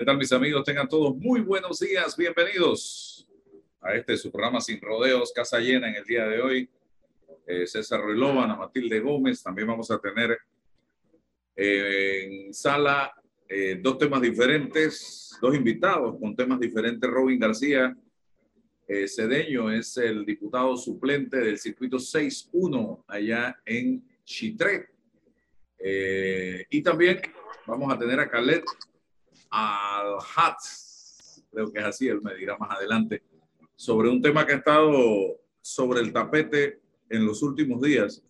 ¿Qué tal mis amigos? Tengan todos muy buenos días. Bienvenidos a este su programa Sin Rodeos, Casa Llena en el día de hoy. Eh, César Ruilova, Ana Matilde Gómez. También vamos a tener eh, en sala eh, dos temas diferentes, dos invitados con temas diferentes. Robin García eh, Cedeño es el diputado suplente del circuito 6-1 allá en Chitré. Eh, y también vamos a tener a Khaled Al-Hatz, creo que es así, él me dirá más adelante, sobre un tema que ha estado sobre el tapete en los últimos días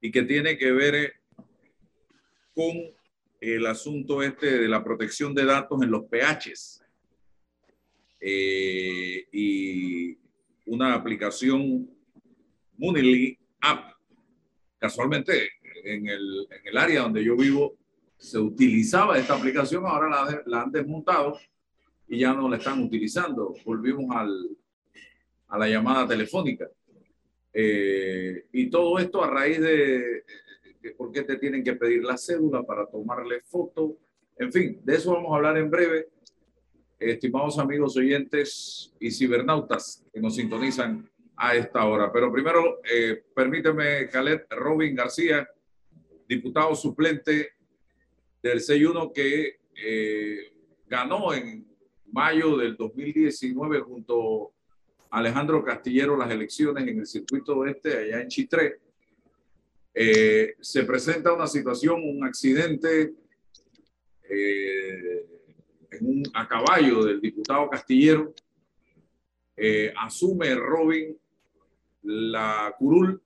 y que tiene que ver con el asunto este de la protección de datos en los PHs eh, y una aplicación Munili App. Casualmente, en el, en el, área donde yo vivo se utilizaba esta aplicación, ahora la, han desmontado y ya no la están utilizando. Volvimos al, a la llamada telefónica. Eh, y todo esto a raíz de, de por qué te tienen que pedir la cédula para tomarle foto. En fin, de eso vamos a hablar en breve. Estimados amigos oyentes y cibernautas que nos sintonizan a esta hora. Pero primero, eh, permíteme, Khaled Robin García, diputado suplente del C1 que eh, ganó en mayo del 2019 junto a Alejandro Castillero las elecciones en el circuito oeste allá en Chitré. Eh, se presenta una situación, un accidente eh, en a caballo del diputado Castillero. Eh, asume Robin la curul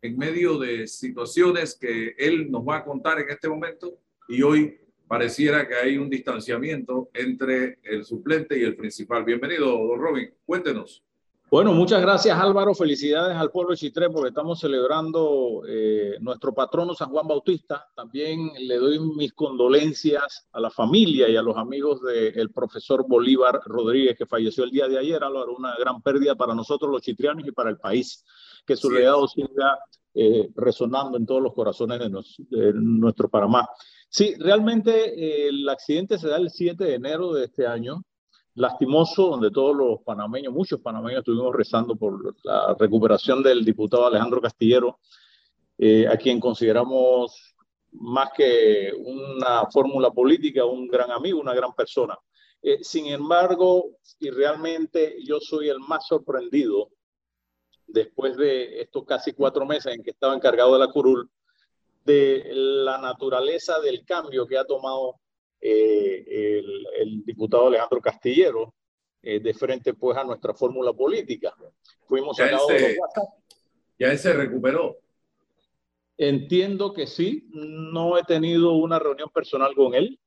en medio de situaciones que él nos va a contar en este momento y hoy pareciera que hay un distanciamiento entre el suplente y el principal. Bienvenido, don Robin. Cuéntenos. Bueno, muchas gracias Álvaro. Felicidades al pueblo de Chitré porque estamos celebrando eh, nuestro patrono San Juan Bautista. También le doy mis condolencias a la familia y a los amigos del profesor Bolívar Rodríguez que falleció el día de ayer. Álvaro, una gran pérdida para nosotros los chitrianos y para el país. Que su sí. legado siga eh, resonando en todos los corazones de, nos, de nuestro Panamá. Sí, realmente eh, el accidente se da el 7 de enero de este año lastimoso, donde todos los panameños, muchos panameños estuvimos rezando por la recuperación del diputado Alejandro Castillero, eh, a quien consideramos más que una fórmula política, un gran amigo, una gran persona. Eh, sin embargo, y realmente yo soy el más sorprendido después de estos casi cuatro meses en que estaba encargado de la curul, de la naturaleza del cambio que ha tomado eh, el, el, diputado Alejandro Castillero eh, de frente pues a nuestra fórmula política. Fuimos ya sacados de WhatsApp. Ya él se recuperó. Entiendo que sí, no he tenido una reunión personal con él.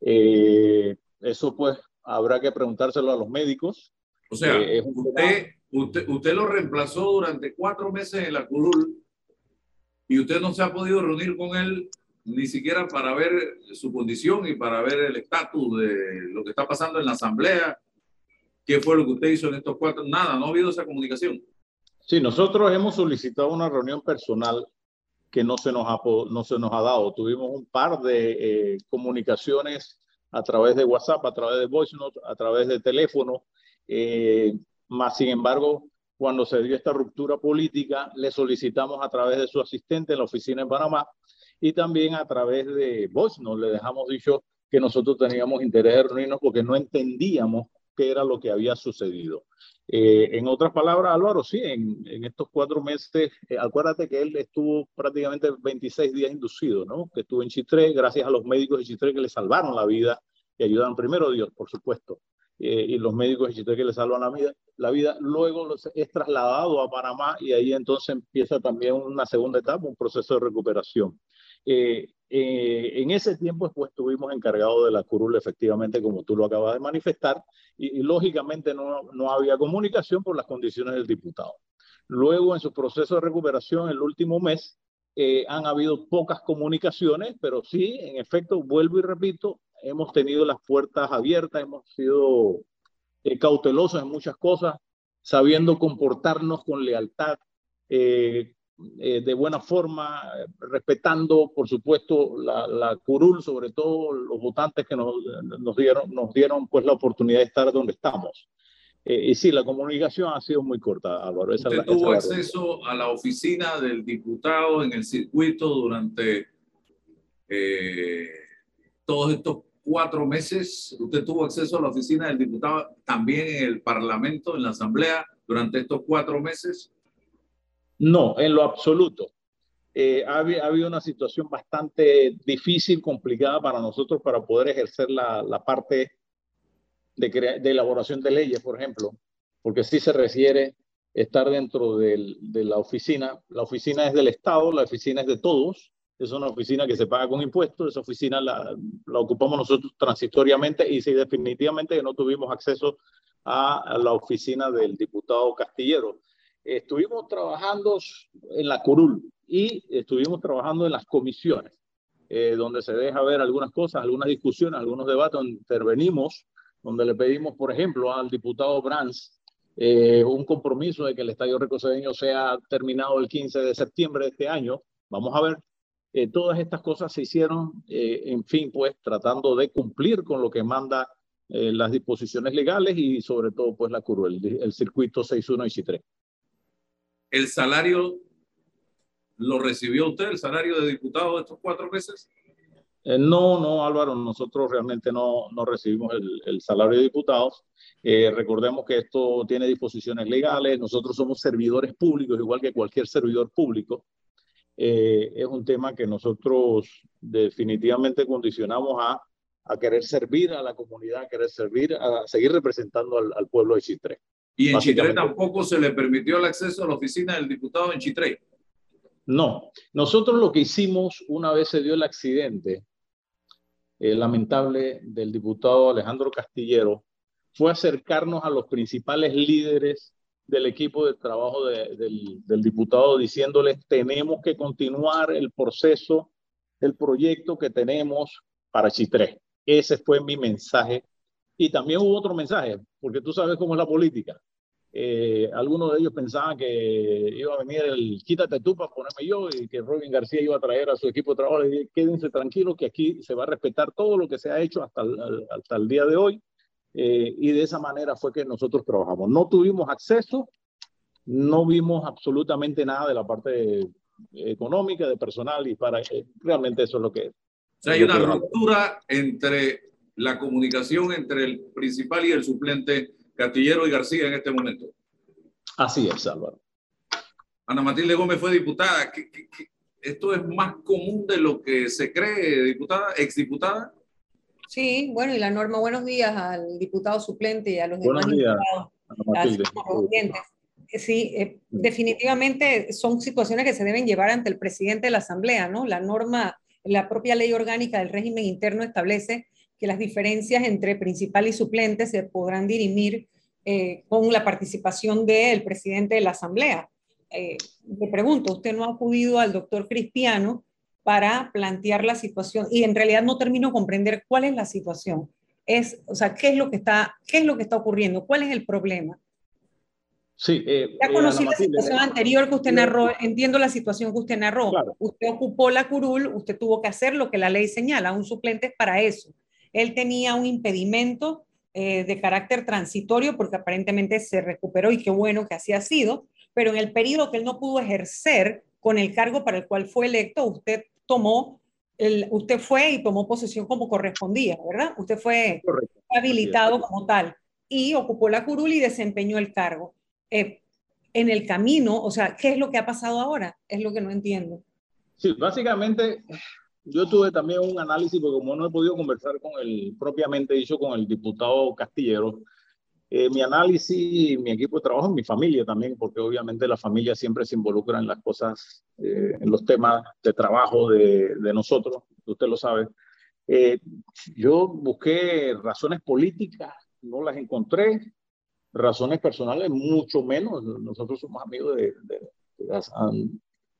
Eh, eso pues habrá que preguntárselo a los médicos. O sea, eh, usted, usted, usted lo reemplazó durante cuatro meses en la curul y usted no se ha podido reunir con él ni siquiera para ver su condición y para ver el estatus de lo que está pasando en la asamblea. ¿Qué fue lo que usted hizo en estos cuatro? Nada, no ha habido esa comunicación. Sí, nosotros hemos solicitado una reunión personal que no se nos ha, no se nos ha dado. Tuvimos un par de eh, comunicaciones a través de WhatsApp, a través de voice note, a través de teléfono, eh, más sin embargo, cuando se dio esta ruptura política, le solicitamos a través de su asistente en la oficina en Panamá y también a través de voz nos le dejamos dicho que nosotros teníamos interés de reunirnos porque no entendíamos qué era lo que había sucedido. Eh, en otras palabras, Álvaro, sí, en, en estos cuatro meses, eh, acuérdate que él estuvo prácticamente 26 días inducido, ¿no? Que estuvo en Chitré, gracias a los médicos de Chitré que le salvaron la vida y ayudaron primero a Dios, por supuesto, eh, y los médicos de Chitré que le salvan la vida, la vida, luego es trasladado a Panamá y ahí entonces empieza también una segunda etapa, un proceso de recuperación. Eh, eh, en ese tiempo pues estuvimos encargados de la curul efectivamente como tú lo acabas de manifestar y, y lógicamente no, no, había comunicación por las condiciones del diputado. Luego en su proceso de recuperación el último mes eh, han habido pocas comunicaciones, pero sí, en efecto, vuelvo y repito, hemos tenido las puertas abiertas, hemos sido eh, cautelosos en muchas cosas, sabiendo comportarnos con lealtad, eh, eh, de buena forma, respetando, por supuesto, la, la, curul, sobre todo los votantes que nos, nos, dieron, nos dieron pues la oportunidad de estar donde estamos. Eh, y sí, la comunicación ha sido muy corta, Álvaro. ¿Usted tuvo acceso a la oficina del diputado en el circuito durante eh, todos estos cuatro meses? ¿Usted tuvo acceso a la oficina del diputado también en el Parlamento, en la Asamblea, durante estos cuatro meses? No, en lo absoluto. Eh, ha, habido una situación bastante difícil, complicada para nosotros para poder ejercer la, la parte de, de, elaboración de leyes, por ejemplo, porque sí se requiere estar dentro del, de la oficina. La oficina es del Estado, la oficina es de todos, es una oficina que se paga con impuestos, esa oficina la, la ocupamos nosotros transitoriamente y sí, definitivamente no tuvimos acceso a, la oficina del diputado Castillero. Estuvimos trabajando en la curul y estuvimos trabajando en las comisiones, eh, donde se deja ver algunas cosas, algunas discusiones, algunos debates, donde intervenimos, donde le pedimos, por ejemplo, al diputado Brands eh, un compromiso de que el Estadio Recocedeño sea terminado el 15 de septiembre de este año. Vamos a ver eh, todas estas cosas se hicieron, eh, en fin, pues tratando de cumplir con lo que manda eh, las disposiciones legales y sobre todo pues la curva, el, circuito 6.1 y 6.3. ¿El salario lo recibió usted, el salario de diputado de estos cuatro meses? no, no, Álvaro, nosotros realmente no, no recibimos el, el, salario de diputados. recordemos que esto tiene disposiciones legales, nosotros somos servidores públicos, igual que cualquier servidor público. Eh, es un tema que nosotros definitivamente condicionamos a, a, querer servir a la comunidad, a querer servir, a seguir representando al, al pueblo de Chitré. ¿Y en Chitré tampoco se le permitió el acceso a la oficina del diputado en Chitré? No, nosotros lo que hicimos una vez se dio el accidente eh, lamentable del diputado Alejandro Castillero fue acercarnos a los principales líderes del equipo de trabajo del, del, diputado diciéndoles tenemos que continuar el proceso, el proyecto que tenemos para Chitré. Ese fue mi mensaje. Y también hubo otro mensaje, porque tú sabes cómo es la política. Eh, algunos de ellos pensaban que iba a venir el quítate tú para ponerme yo y que Robin García iba a traer a su equipo de trabajo. Y quédense tranquilos que aquí se va a respetar todo lo que se ha hecho hasta hasta el día de hoy eh, y de esa manera fue que nosotros trabajamos. No tuvimos acceso, no vimos absolutamente nada de la parte económica, de personal, y para eh, realmente eso es lo que... O sea, hay una ruptura entre la comunicación entre el principal y el suplente Castillero y García en este momento. Así es, Álvaro. Ana Matilde Gómez fue diputada. esto es más común de lo que se cree, diputada, exdiputada? Sí, bueno, y la norma, buenos días al diputado suplente y a los demás diputados. Sí, eh, definitivamente son situaciones que se deben llevar ante el presidente de la Asamblea, ¿no? La norma, la propia ley orgánica del régimen interno establece que las diferencias entre principal y suplente se podrán dirimir eh, con la participación del presidente de la Asamblea. Eh, le pregunto, ¿usted no ha acudido al doctor Cristiano para plantear la situación y en realidad no termino de comprender cuál es la situación. Es, o sea, ¿qué es lo que está, qué es lo que está ocurriendo? ¿Cuál es el problema? Sí, eh, ya conocí la situación anterior que usted narró, entiendo la situación que usted narró. Usted ocupó la curul, usted tuvo que hacer lo que la ley señala, un suplente es para eso. Él tenía un impedimento eh, de carácter transitorio porque aparentemente se recuperó y qué bueno que así ha sido, pero en el periodo que él no pudo ejercer con el cargo para el cual fue electo, usted tomó, el, usted fue y tomó posesión como correspondía, ¿verdad? Usted fue habilitado como tal y ocupó la curul y desempeñó el cargo. Eh, en el camino, o sea, ¿qué es lo que ha pasado ahora? Es lo que no entiendo. Sí, básicamente yo tuve también un análisis, porque como no he podido conversar con el, propiamente dicho, con el diputado Castillero, eh, mi análisis, mi equipo de trabajo, mi familia también, porque obviamente la familia siempre se involucra en las cosas, eh, en los temas de trabajo de, de nosotros, usted lo sabe. Eh, yo busqué razones políticas, no las encontré, razones personales mucho menos. Nosotros somos amigos de,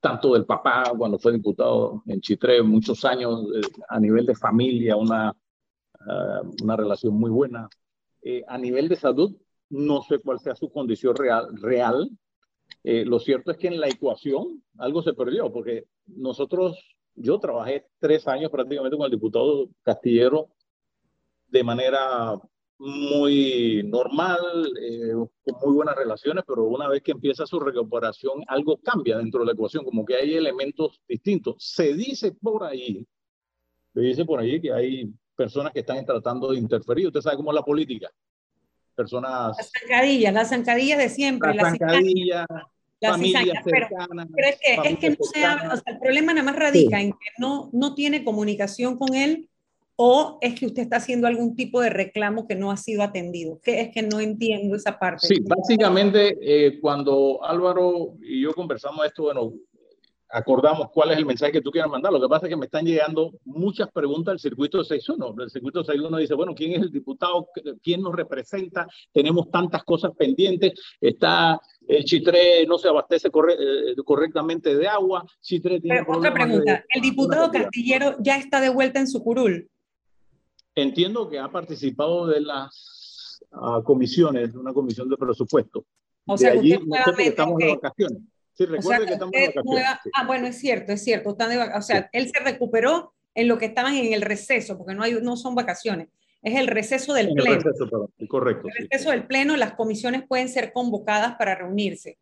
tanto del papá cuando fue diputado en Chitré, muchos años a nivel de familia, una, ah, una relación muy buena. Eh, a nivel de salud, no sé cuál sea su condición real, real Eh, lo cierto es que en la ecuación algo se perdió, porque nosotros, yo trabajé tres años prácticamente con el diputado Castillero de manera muy normal, eh, con muy buenas relaciones, pero una vez que empieza su recuperación, algo cambia dentro de la ecuación, como que hay elementos distintos. Se dice por ahí, se dice por ahí que hay personas que están tratando de interferir. Usted sabe cómo es la política. Personas... Las zancadillas, las zancadillas de siempre. Las zancadillas, familias pero, pero, es que, es que no se habla, o sea, el problema nada más radica en que no, no tiene comunicación con él o es que usted está haciendo algún tipo de reclamo que no ha sido atendido. Que es que no entiendo esa parte. Sí, básicamente eh, cuando Álvaro y yo conversamos esto, bueno, acordamos cuál es el mensaje que tú quieras mandar. Lo que pasa es que me están llegando muchas preguntas del circuito 6.1. El circuito 6.1 dice, bueno, ¿quién es el diputado? ¿Quién nos representa? Tenemos tantas cosas pendientes. Está el Chitré no se abastece eh, correctamente de agua. Chitré tiene otra pregunta. ¿El diputado Castillero ya está de vuelta en su curul? Entiendo que ha participado de las uh, comisiones, una comisión de presupuesto. O sea, de allí, no sé porque estamos de vacaciones. Sí, recuerde o sea, que estamos de vacaciones. Nueva... Sí. Ah, bueno, es cierto, es cierto. Están de... O sea, sí. él se recuperó en lo que estaban en el receso, porque no, hay, no son vacaciones. Es el receso del en pleno. El receso, perdón. Correcto. El receso sí. del pleno, las comisiones pueden ser convocadas para reunirse.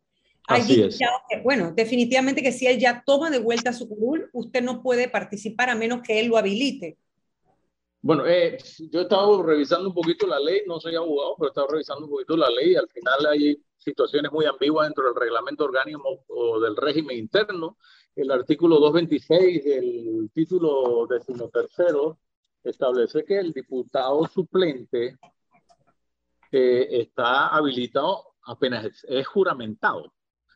Así es. Ya, bueno, definitivamente que si él ya toma de vuelta su curul, usted no puede participar a menos que él lo habilite. Bueno, eh, yo he estado revisando un poquito la ley, no soy abogado, pero he estado revisando un poquito la ley al final hay situaciones muy ambiguas dentro del reglamento orgánico o del régimen interno. El artículo 226 del título decimotercero establece que el diputado suplente eh, está habilitado apenas es, es juramentado.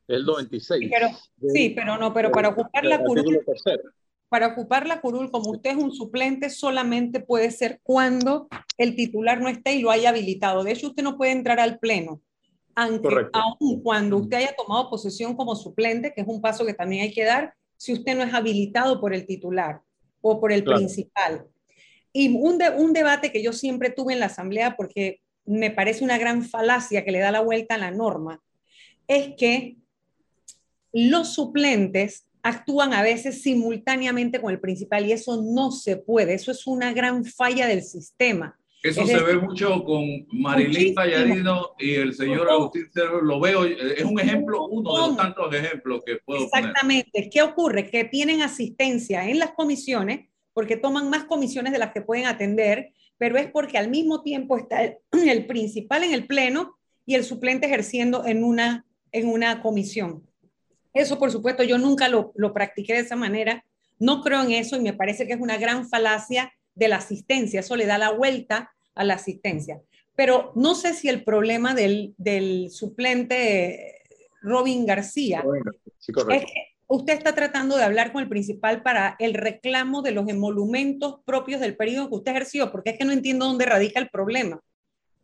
Es el 96. Sí, pero, sí, pero no, pero para ocupar la curul, para ocupar la curul, como usted es un suplente, solamente puede ser cuando el titular no esté y lo haya habilitado. De hecho, usted no puede entrar al pleno, aunque aún cuando usted haya tomado posesión como suplente, que es un paso que también hay que dar, si usted no es habilitado por el titular o por el claro. principal. Y un, de, un debate que yo siempre tuve en la asamblea, porque me parece una gran falacia que le da la vuelta a la norma, es que los suplentes actúan a veces simultáneamente con el principal y eso no se puede, eso es una gran falla del sistema. Eso es se decir, ve mucho con Marilyn Tallarino y el señor. Agustín Cerro, lo veo, es un ejemplo, uno de los tantos ejemplos que puedo Exactamente, poner. ¿qué ocurre? Que tienen asistencia en las comisiones, porque toman más comisiones de las que pueden atender, pero es porque al mismo tiempo está el, el principal en el pleno y el suplente ejerciendo en una, en una comisión. Eso, por supuesto, yo nunca lo, lo, practiqué de esa manera. No creo en eso y me parece que es una gran falacia de la asistencia. Eso le da la vuelta a la asistencia. Pero no sé si el problema del, del suplente Robin García sí, es que usted está tratando de hablar con el principal para el reclamo de los emolumentos propios del periodo que usted ejerció, porque es que no entiendo dónde radica el problema.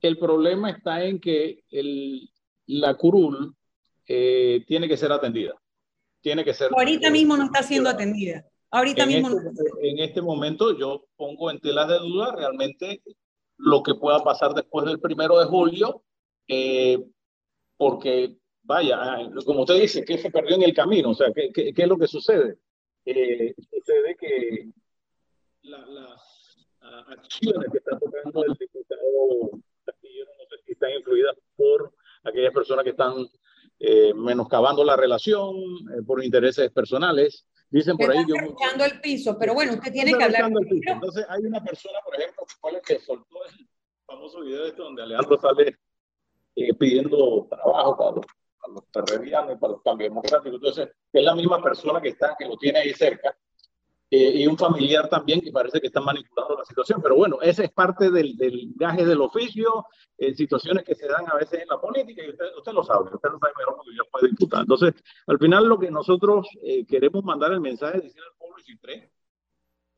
El problema está en que el, la curul eh, tiene que ser atendida. Tiene que ser. Ahorita mismo no está siendo atendida. Ahorita en mismo este, no. En este momento yo pongo en tela de duda realmente lo que pueda pasar después del primero de julio, eh, porque vaya, como usted dice, que se perdió en el camino, o sea, ¿qué, qué, qué es lo que sucede? Eh, sucede que la, las acciones que está tocando el diputado Castillo, no sé si están influidas por aquellas personas que están eh, menoscabando la relación eh, por intereses personales. Dicen por ahí que... Está el piso, pero bueno, usted tiene que hablar. El piso. Entonces hay una persona, por ejemplo, que fue la que soltó el famoso video este donde Alejandro sale eh, pidiendo trabajo para los, para los terrenianos y para los cambios democráticos. Entonces es la misma persona que está, que lo tiene ahí cerca. Eh, y un familiar también que parece que está manipulando la situación. Pero bueno, ese es parte del, del gaje del oficio, eh, situaciones que se dan a veces en la política y usted, usted lo sabe, usted lo sabe mejor porque yo fue diputado. Entonces, al final lo que nosotros eh, queremos mandar el mensaje es decir al pueblo Chitré,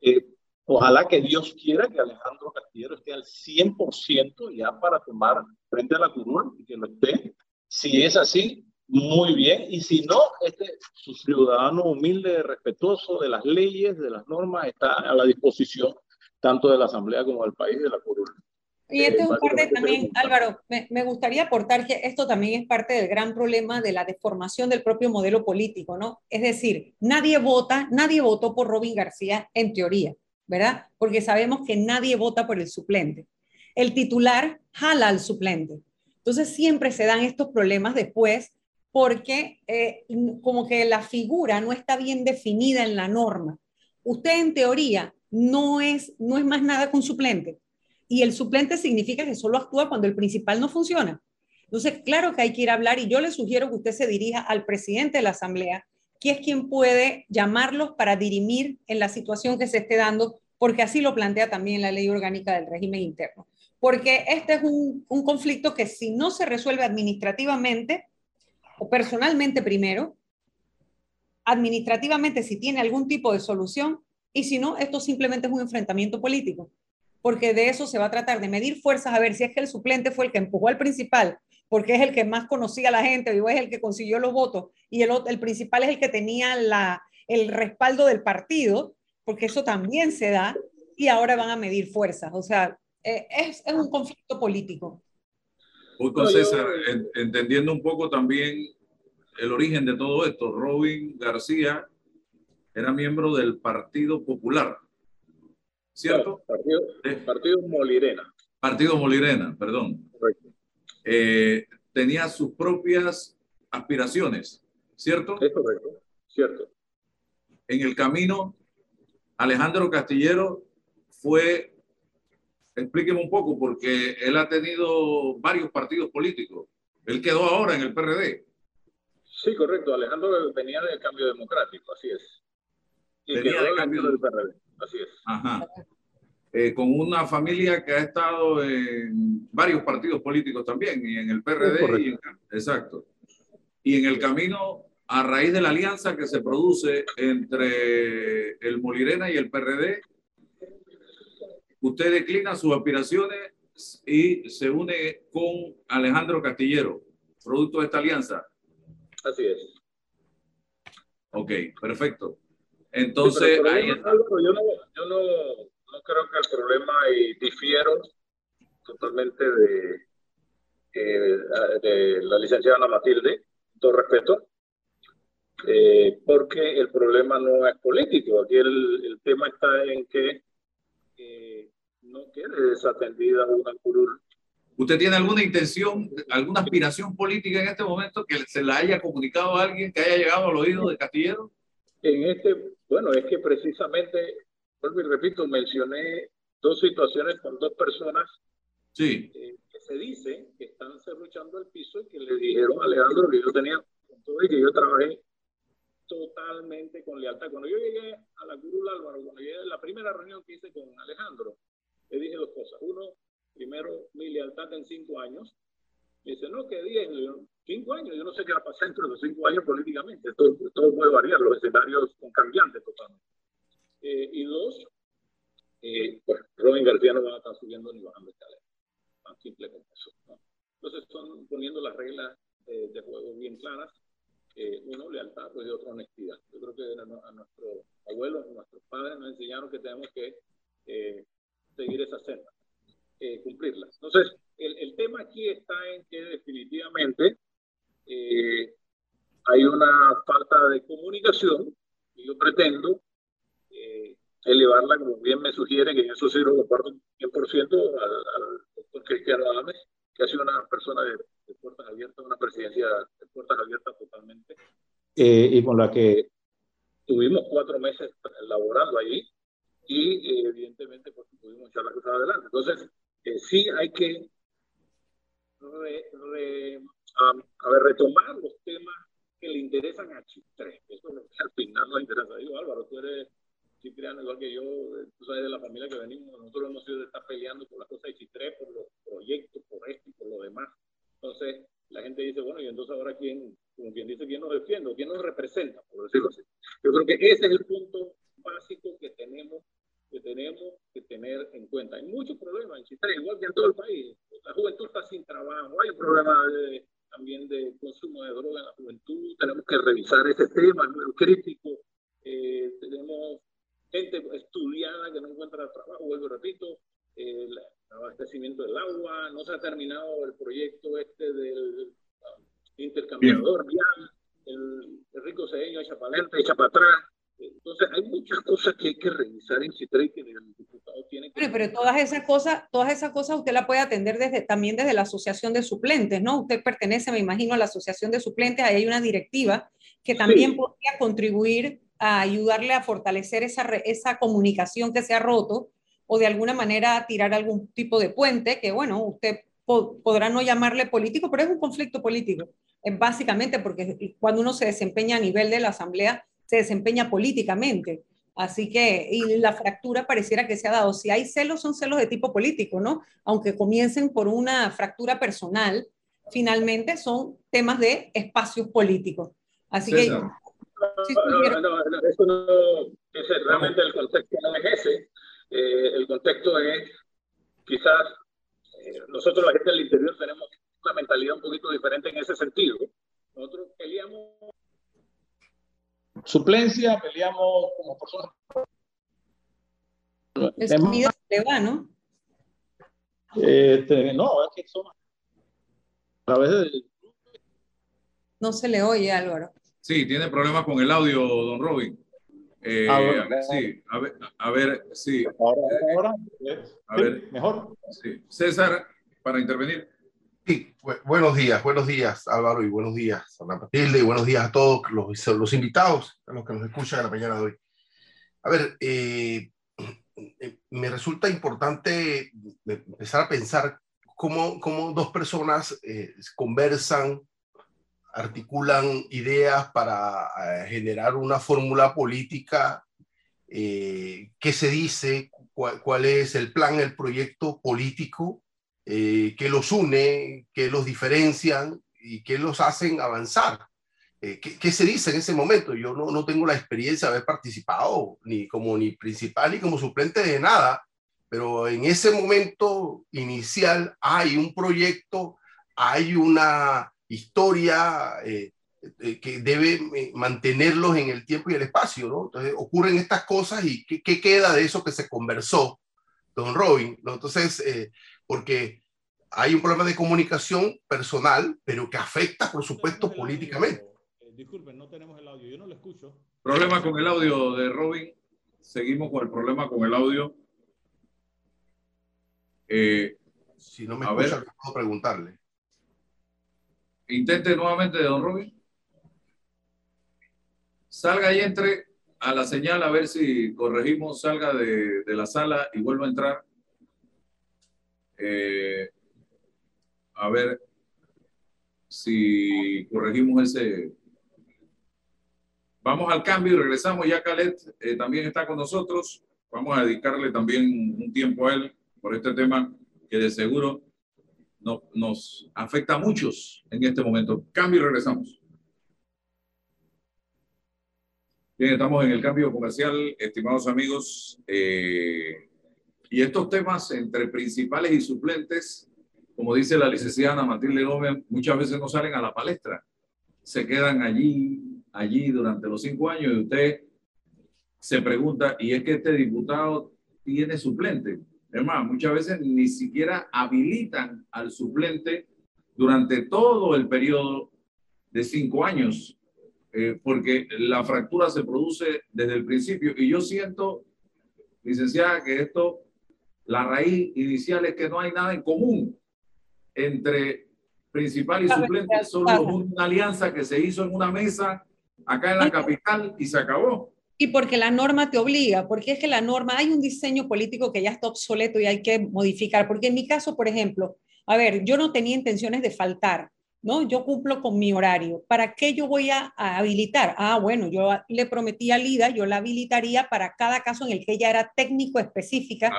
eh, ojalá que Dios quiera que Alejandro Castillero esté al 100% ya para tomar frente a la curul y que lo esté. Si es así, muy bien. Y si no, este, su ciudadano humilde, respetuoso de las leyes, de las normas, está a la disposición tanto de la Asamblea como del país de la curul. Y este es un parte también, Álvaro, me, me, gustaría aportar que esto también es parte del gran problema de la deformación del propio modelo político, ¿no? Es decir, nadie vota, nadie votó por Robin García en teoría, ¿verdad? Porque sabemos que nadie vota por el suplente. El titular jala al suplente. Entonces siempre se dan estos problemas después porque eh, como que la figura no está bien definida en la norma. Usted en teoría no es, no es más nada que un suplente y el suplente significa que solo actúa cuando el principal no funciona. Entonces, claro que hay que ir a hablar y yo le sugiero que usted se dirija al presidente de la Asamblea, que es quien puede llamarlos para dirimir en la situación que se esté dando, porque así lo plantea también la ley orgánica del régimen interno. Porque este es un, un conflicto que si no se resuelve administrativamente personalmente primero, administrativamente si tiene algún tipo de solución, y si no, esto simplemente es un enfrentamiento político porque de eso se va a tratar, de medir fuerzas, a ver si es que el suplente fue el que empujó al principal, porque es el que más conocía a la gente, o es el que consiguió los votos, y el, el principal es el que tenía la, el respaldo del partido, porque eso también se da, y ahora van a medir fuerzas. O sea, eh, es, es, un conflicto político. Justo César, entendiendo un poco también el origen de todo esto, Robin García era miembro del Partido Popular ¿cierto? partido, partido, Molirena. Partido Molirena, perdón. Eh, tenía sus propias aspiraciones, ¿cierto? Es correcto, cierto. En el camino, Alejandro Castillero fue, explíqueme un poco, porque él ha tenido varios partidos políticos. Él quedó ahora en el PRD. Sí, correcto. Alejandro venía del cambio democrático, así es. Y venía del cambio del PRD. Así es. Ajá. Eh, con una familia que ha estado en varios partidos políticos también, y en el PRD. Y exacto. Y en el camino, a raíz de la alianza que se produce entre el Molirena y el PRD, usted declina sus aspiraciones y se une con Alejandro Castillero, producto de esta alianza. Así es. Ok, perfecto. Entonces, ahí está. Yo no, yo no, no, creo que el problema, y difiero totalmente de, eh, de la licenciada Ana Matilde, todo respeto, eh, porque el problema no es político. Aquí el, el tema está en que eh, no quede desatendida una curul. ¿Usted tiene alguna intención, alguna aspiración política en este momento que se la haya comunicado a alguien que haya llegado al oído de Castillero? En este bueno, es que precisamente, vuelvo y repito, mencioné dos situaciones con dos personas sí. Eh, que se dice que están cerruchando el piso y que le dijeron a Alejandro que yo tenía y que yo trabajé totalmente con lealtad. Cuando yo llegué a la Curul Álvaro, cuando llegué a la primera reunión que hice con Alejandro, le dije dos cosas. Uno, primero, mi lealtad en cinco años. Me dice, no, que diez cinco años, yo no sé qué va a pasar dentro de los cinco años políticamente, todo, todo puede variar, los escenarios son cambiantes totalmente. Eh, y dos, eh, pues Robin García no va a estar subiendo ni bajando escaleras, tan simple como eso. Entonces están poniendo las reglas de juego bien claras, eh, uno lealtad pues, y otro honestidad. Yo creo que a, a nuestros abuelos, nuestros padres nos enseñaron que tenemos que eh, seguir esa senda, cumplirla. Entonces, el, el tema aquí está en que definitivamente eh, hay una falta de comunicación y yo pretendo eh, elevarla, como bien me sugieren, que en eso sí lo comparto 100% al, al doctor Cristiano Adames, que ha sido una persona de, puertas abiertas, una presidencia de puertas abiertas totalmente. Eh, y con la que tuvimos cuatro meses laborando allí y evidentemente pues, adelante. Entonces, sí hay que re, a, ver, retomar los temas que le interesan a Chitre. Eso es lo que al final nos interesa. Digo, Álvaro, tú eres chitriano igual que yo, tú sabes de la familia que venimos, nosotros hemos sido de estar peleando por las cosas de Chitre, por los proyectos, por esto y por lo demás. Entonces, la gente dice, bueno, y entonces ahora quién, como quien dice, quién nos defiende, quién nos representa, por decirlo así. Yo creo que ese es el punto básico que tenemos que tenemos que tener en cuenta. Hay muchos problemas en Chitre, igual que en todo el país. La juventud está sin trabajo, hay un problema de, también de consumo de droga en la juventud, tenemos que revisar ese tema, es crítico, eh, tenemos gente estudiada que no encuentra trabajo, vuelvo repito, el abastecimiento del agua, no se ha terminado el proyecto este del intercambiador el, rico señor echa para adelante, echa para atrás. Entonces, hay muchas cosas que hay que revisar en CITRE que el diputado tiene que... Pero, todas esas cosas, todas esas cosas usted la puede atender desde, también desde la asociación de suplentes, ¿no? Usted pertenece, me imagino, a la asociación de suplentes, ahí hay una directiva que también podría contribuir a ayudarle a fortalecer esa, esa comunicación que se ha roto o de alguna manera tirar algún tipo de puente, que bueno, usted podrá no llamarle político, pero es un conflicto político, es básicamente porque cuando uno se desempeña a nivel de la asamblea, se desempeña políticamente. Así que, y la fractura pareciera que se ha dado. Si hay celos, son celos de tipo político, ¿no? Aunque comiencen por una fractura personal, finalmente son temas de espacios políticos. Así que... No, no, no, eso no, realmente el contexto no es ese. Eh, el contexto es quizás eh, nosotros la gente del interior tenemos una mentalidad un poquito diferente en ese sentido. Nosotros peleamos suplencia, peleamos como personas. Es comida se va, ¿no? Este, no, es que son a través de... No se le oye, Álvaro. Sí, tiene problemas con el audio, don Robin. Eh, a ver, sí, a ver, a ver, sí. Ahora, ahora, a ver, mejor. Sí. César, para intervenir. Sí, buenos días, buenos días Álvaro y buenos días Ana Matilde y buenos días a todos los, los invitados, a los que nos escuchan en la mañana de hoy. A ver, eh, me resulta importante empezar a pensar cómo, cómo dos personas eh, conversan, articulan ideas para eh, generar una fórmula política, qué se dice, cuál, cuál es el plan, el proyecto político eh, que los une, que los diferencian y que los hacen avanzar. Eh, ¿qué, se dice en ese momento? Yo no, no tengo la experiencia de haber participado ni como ni principal ni como suplente de nada, pero en ese momento inicial hay un proyecto, hay una historia eh, que debe mantenerlos en el tiempo y el espacio, ¿no? Entonces ocurren estas cosas y ¿qué, queda de eso que se conversó, don Robin? ¿no? Entonces, porque hay un problema de comunicación personal, pero que afecta, por supuesto, políticamente. Eh, disculpen, no tenemos el audio, yo no lo escucho. Problema con el audio de Robin. Seguimos con el problema con el audio. Eh, si no me escucha, puedo preguntarle. Intente nuevamente, don Robin. Salga y entre a la señal a ver si corregimos, salga de, de la sala y vuelva a entrar. Eh, a ver si corregimos ese. Vamos al cambio y regresamos. Ya Calet eh, también está con nosotros. Vamos a dedicarle también un tiempo a él por este tema que de seguro no, nos afecta a muchos en este momento. Cambio y regresamos. Bien, estamos en el cambio comercial, estimados amigos. Eh, y estos temas entre principales y suplentes, como dice la licenciada Matilde Gómez, muchas veces no salen a la palestra. Se quedan allí, allí durante los cinco años y usted se pregunta, ¿y es que este diputado tiene suplente? Es más, muchas veces ni siquiera habilitan al suplente durante todo el periodo de cinco años, eh, porque la fractura se produce desde el principio. Y yo siento, licenciada, que esto la raíz inicial es que no hay nada en común entre principal y suplente, solo una alianza que se hizo en una mesa acá en la capital y se acabó. Y porque la norma te obliga, porque es que la norma, hay un diseño político que ya está obsoleto y hay que modificar, porque en mi caso, por ejemplo, a ver, yo no tenía intenciones de faltar, ¿no? Yo cumplo con mi horario. ¿Para qué yo voy a, habilitar? Ah, bueno, yo le prometí a Lida, yo la habilitaría para cada caso en el que ella era técnico específica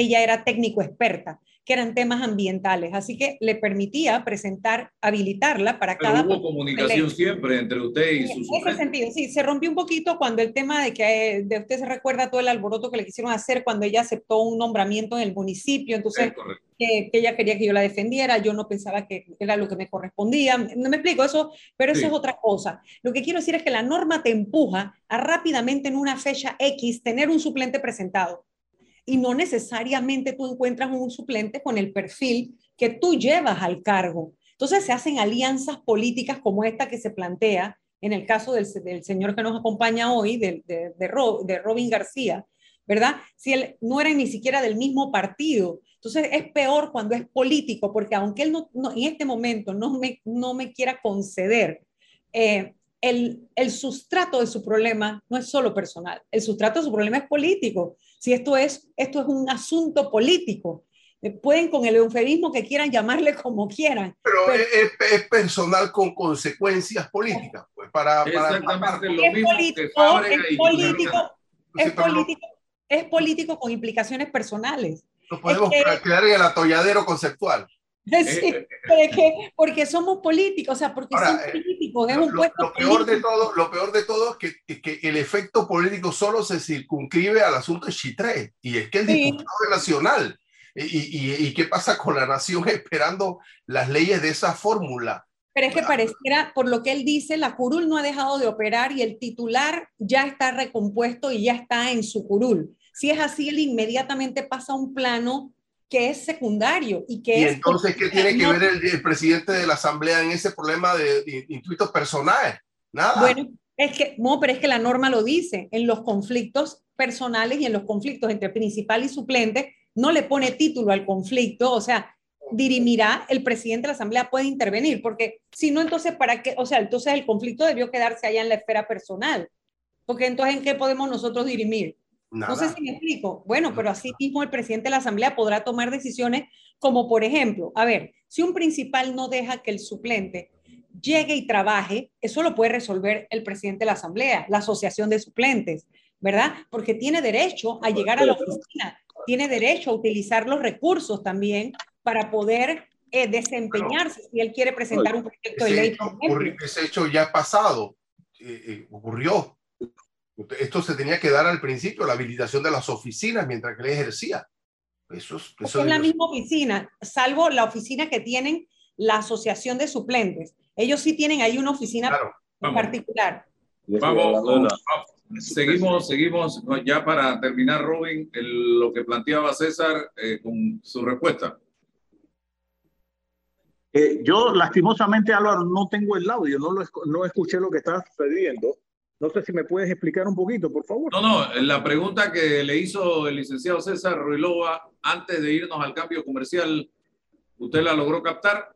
ella era técnico experta, que eran temas ambientales, así que le permitía presentar, habilitarla para Pero cada... Hubo comunicación siempre entre usted y su En ese sentido, sí, se rompió un poquito cuando el tema de que de usted se recuerda todo el alboroto que le quisieron hacer cuando ella aceptó un nombramiento en el municipio, entonces que, ella quería que yo la defendiera, yo no pensaba que era lo que me correspondía, no me explico eso, pero eso es otra cosa. Lo que quiero decir es que la norma te empuja a rápidamente en una fecha X tener un suplente presentado y no necesariamente tú encuentras un suplente con el perfil que tú llevas al cargo. Entonces se hacen alianzas políticas como esta que se plantea en el caso del, señor que nos acompaña hoy, de, de, de, Robin García, ¿verdad? Si él no era ni siquiera del mismo partido. Entonces es peor cuando es político, porque aunque él no, en este momento no me, no me quiera conceder, eh, el, el, sustrato de su problema no es solo personal, el sustrato de su problema es político. Si esto es, esto es un asunto político, eh, pueden con el eufemismo que quieran llamarle como quieran. Pero, Es, personal con consecuencias políticas. Pues para, Exactamente lo mismo político, es político, es político, es político con implicaciones personales. Nos podemos quedar en el atolladero conceptual. Sí, porque, porque somos políticos, o sea, porque son eh, políticos, es un lo, puesto lo peor de todo, Lo peor de todo es que, que, el efecto político solo se circunscribe al asunto de Chitré, y es que el diputado nacional. ¿Y, y, qué pasa con la nación esperando las leyes de esa fórmula? Pero es que pareciera, por lo que él dice, la curul no ha dejado de operar y el titular ya está recompuesto y ya está en su curul. Si es así, él inmediatamente pasa a un plano que es secundario y que ¿Y entonces qué tiene que ver el, presidente de la asamblea en ese problema de, intuitos personales? Nada. Bueno, es que no, pero es que la norma lo dice, en los conflictos personales y en los conflictos entre principal y suplente no le pone título al conflicto, o sea, dirimirá, el presidente de la Asamblea puede intervenir, porque si no, entonces, ¿para qué? O sea, entonces el conflicto debió quedarse allá en la esfera personal, porque entonces, ¿en qué podemos nosotros dirimir? No sé si me explico. Bueno, pero así mismo el presidente de la Asamblea podrá tomar decisiones como, por ejemplo, a ver, si un principal no deja que el suplente llegue y trabaje, eso lo puede resolver el presidente de la Asamblea, la asociación de suplentes, ¿verdad? Porque tiene derecho a llegar a la oficina tiene derecho a utilizar los recursos también para poder eh, desempeñarse si él quiere presentar un proyecto de ley. ese hecho ya ha pasado, eh, eh, ocurrió. Esto se tenía que dar al principio, la habilitación de las oficinas mientras que él ejercía. Eso, es la misma oficina, salvo la oficina que tienen la asociación de suplentes. Ellos sí tienen ahí una oficina en particular. vamos, Seguimos, seguimos ya para terminar, Robin, lo que planteaba César eh, con su respuesta. Eh, yo, lastimosamente, Álvaro, no tengo el audio, no, lo, no escuché lo que estaba sucediendo. No sé si me puedes explicar un poquito, por favor. No, no, la pregunta que le hizo el licenciado César Ruilova antes de irnos al cambio comercial, ¿usted la logró captar?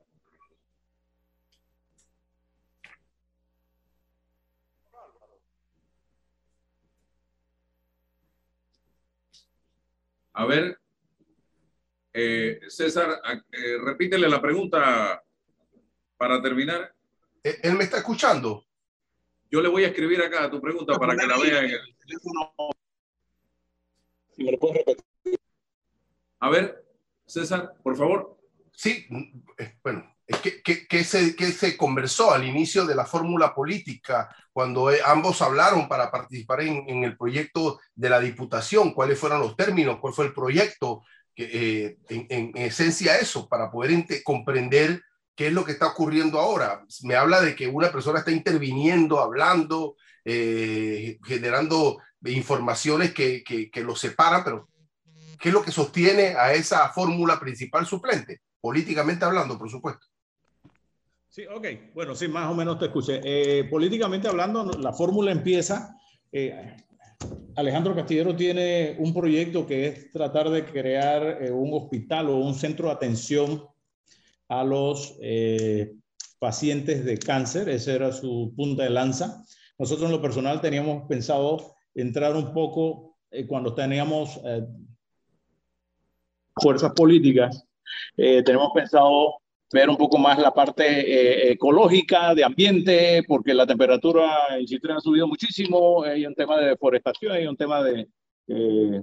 A ver, eh, César, eh, repítele la pregunta para terminar. Eh, ¿Él me está escuchando? Yo le voy a escribir acá tu pregunta para que la vea en el teléfono. Si me lo puedes repetir. A ver, César, por favor. Sí, bueno, ¿Qué, qué, se, se, conversó al inicio de la fórmula política cuando eh, ambos hablaron para participar en, en, el proyecto de la diputación? ¿Cuáles fueron los términos? ¿Cuál fue el proyecto? Eh, en, en, esencia eso, para poder comprender qué es lo que está ocurriendo ahora. Me habla de que una persona está interviniendo, hablando, eh, generando informaciones que, que, que lo separan, pero ¿qué es lo que sostiene a esa fórmula principal suplente? Políticamente hablando, por supuesto. Sí, ok. Bueno, sí, más o menos te escuché. Eh, políticamente hablando, la fórmula empieza. Eh, Alejandro Castillero tiene un proyecto que es tratar de crear un hospital o un centro de atención a los pacientes de cáncer. Esa era su punta de lanza. Nosotros en lo personal teníamos pensado entrar un poco cuando teníamos fuerzas políticas. tenemos pensado ver un poco más la parte eh, ecológica, de ambiente, porque la temperatura en Chitré ha subido muchísimo, hay un tema de deforestación, hay un tema de, eh,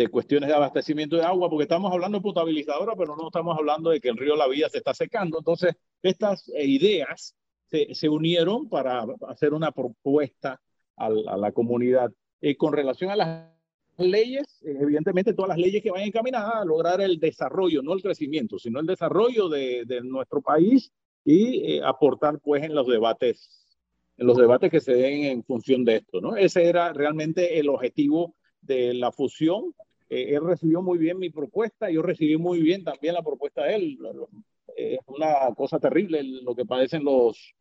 de cuestiones de abastecimiento de agua, porque estamos hablando de potabilizadora, pero no estamos hablando de que el río La Vía se está secando. Entonces, estas eh, ideas se, se unieron para hacer una propuesta a, a la comunidad. con relación a las leyes, eh, evidentemente todas las leyes que vayan encaminadas a lograr el desarrollo, no el crecimiento, sino el desarrollo de, de nuestro país y eh, aportar pues en los debates, en los debates que se den en función de esto, ¿no? Ese era realmente el objetivo de la fusión eh, él recibió muy bien mi propuesta, yo recibí muy bien también la propuesta de él. Es una cosa terrible lo que padecen los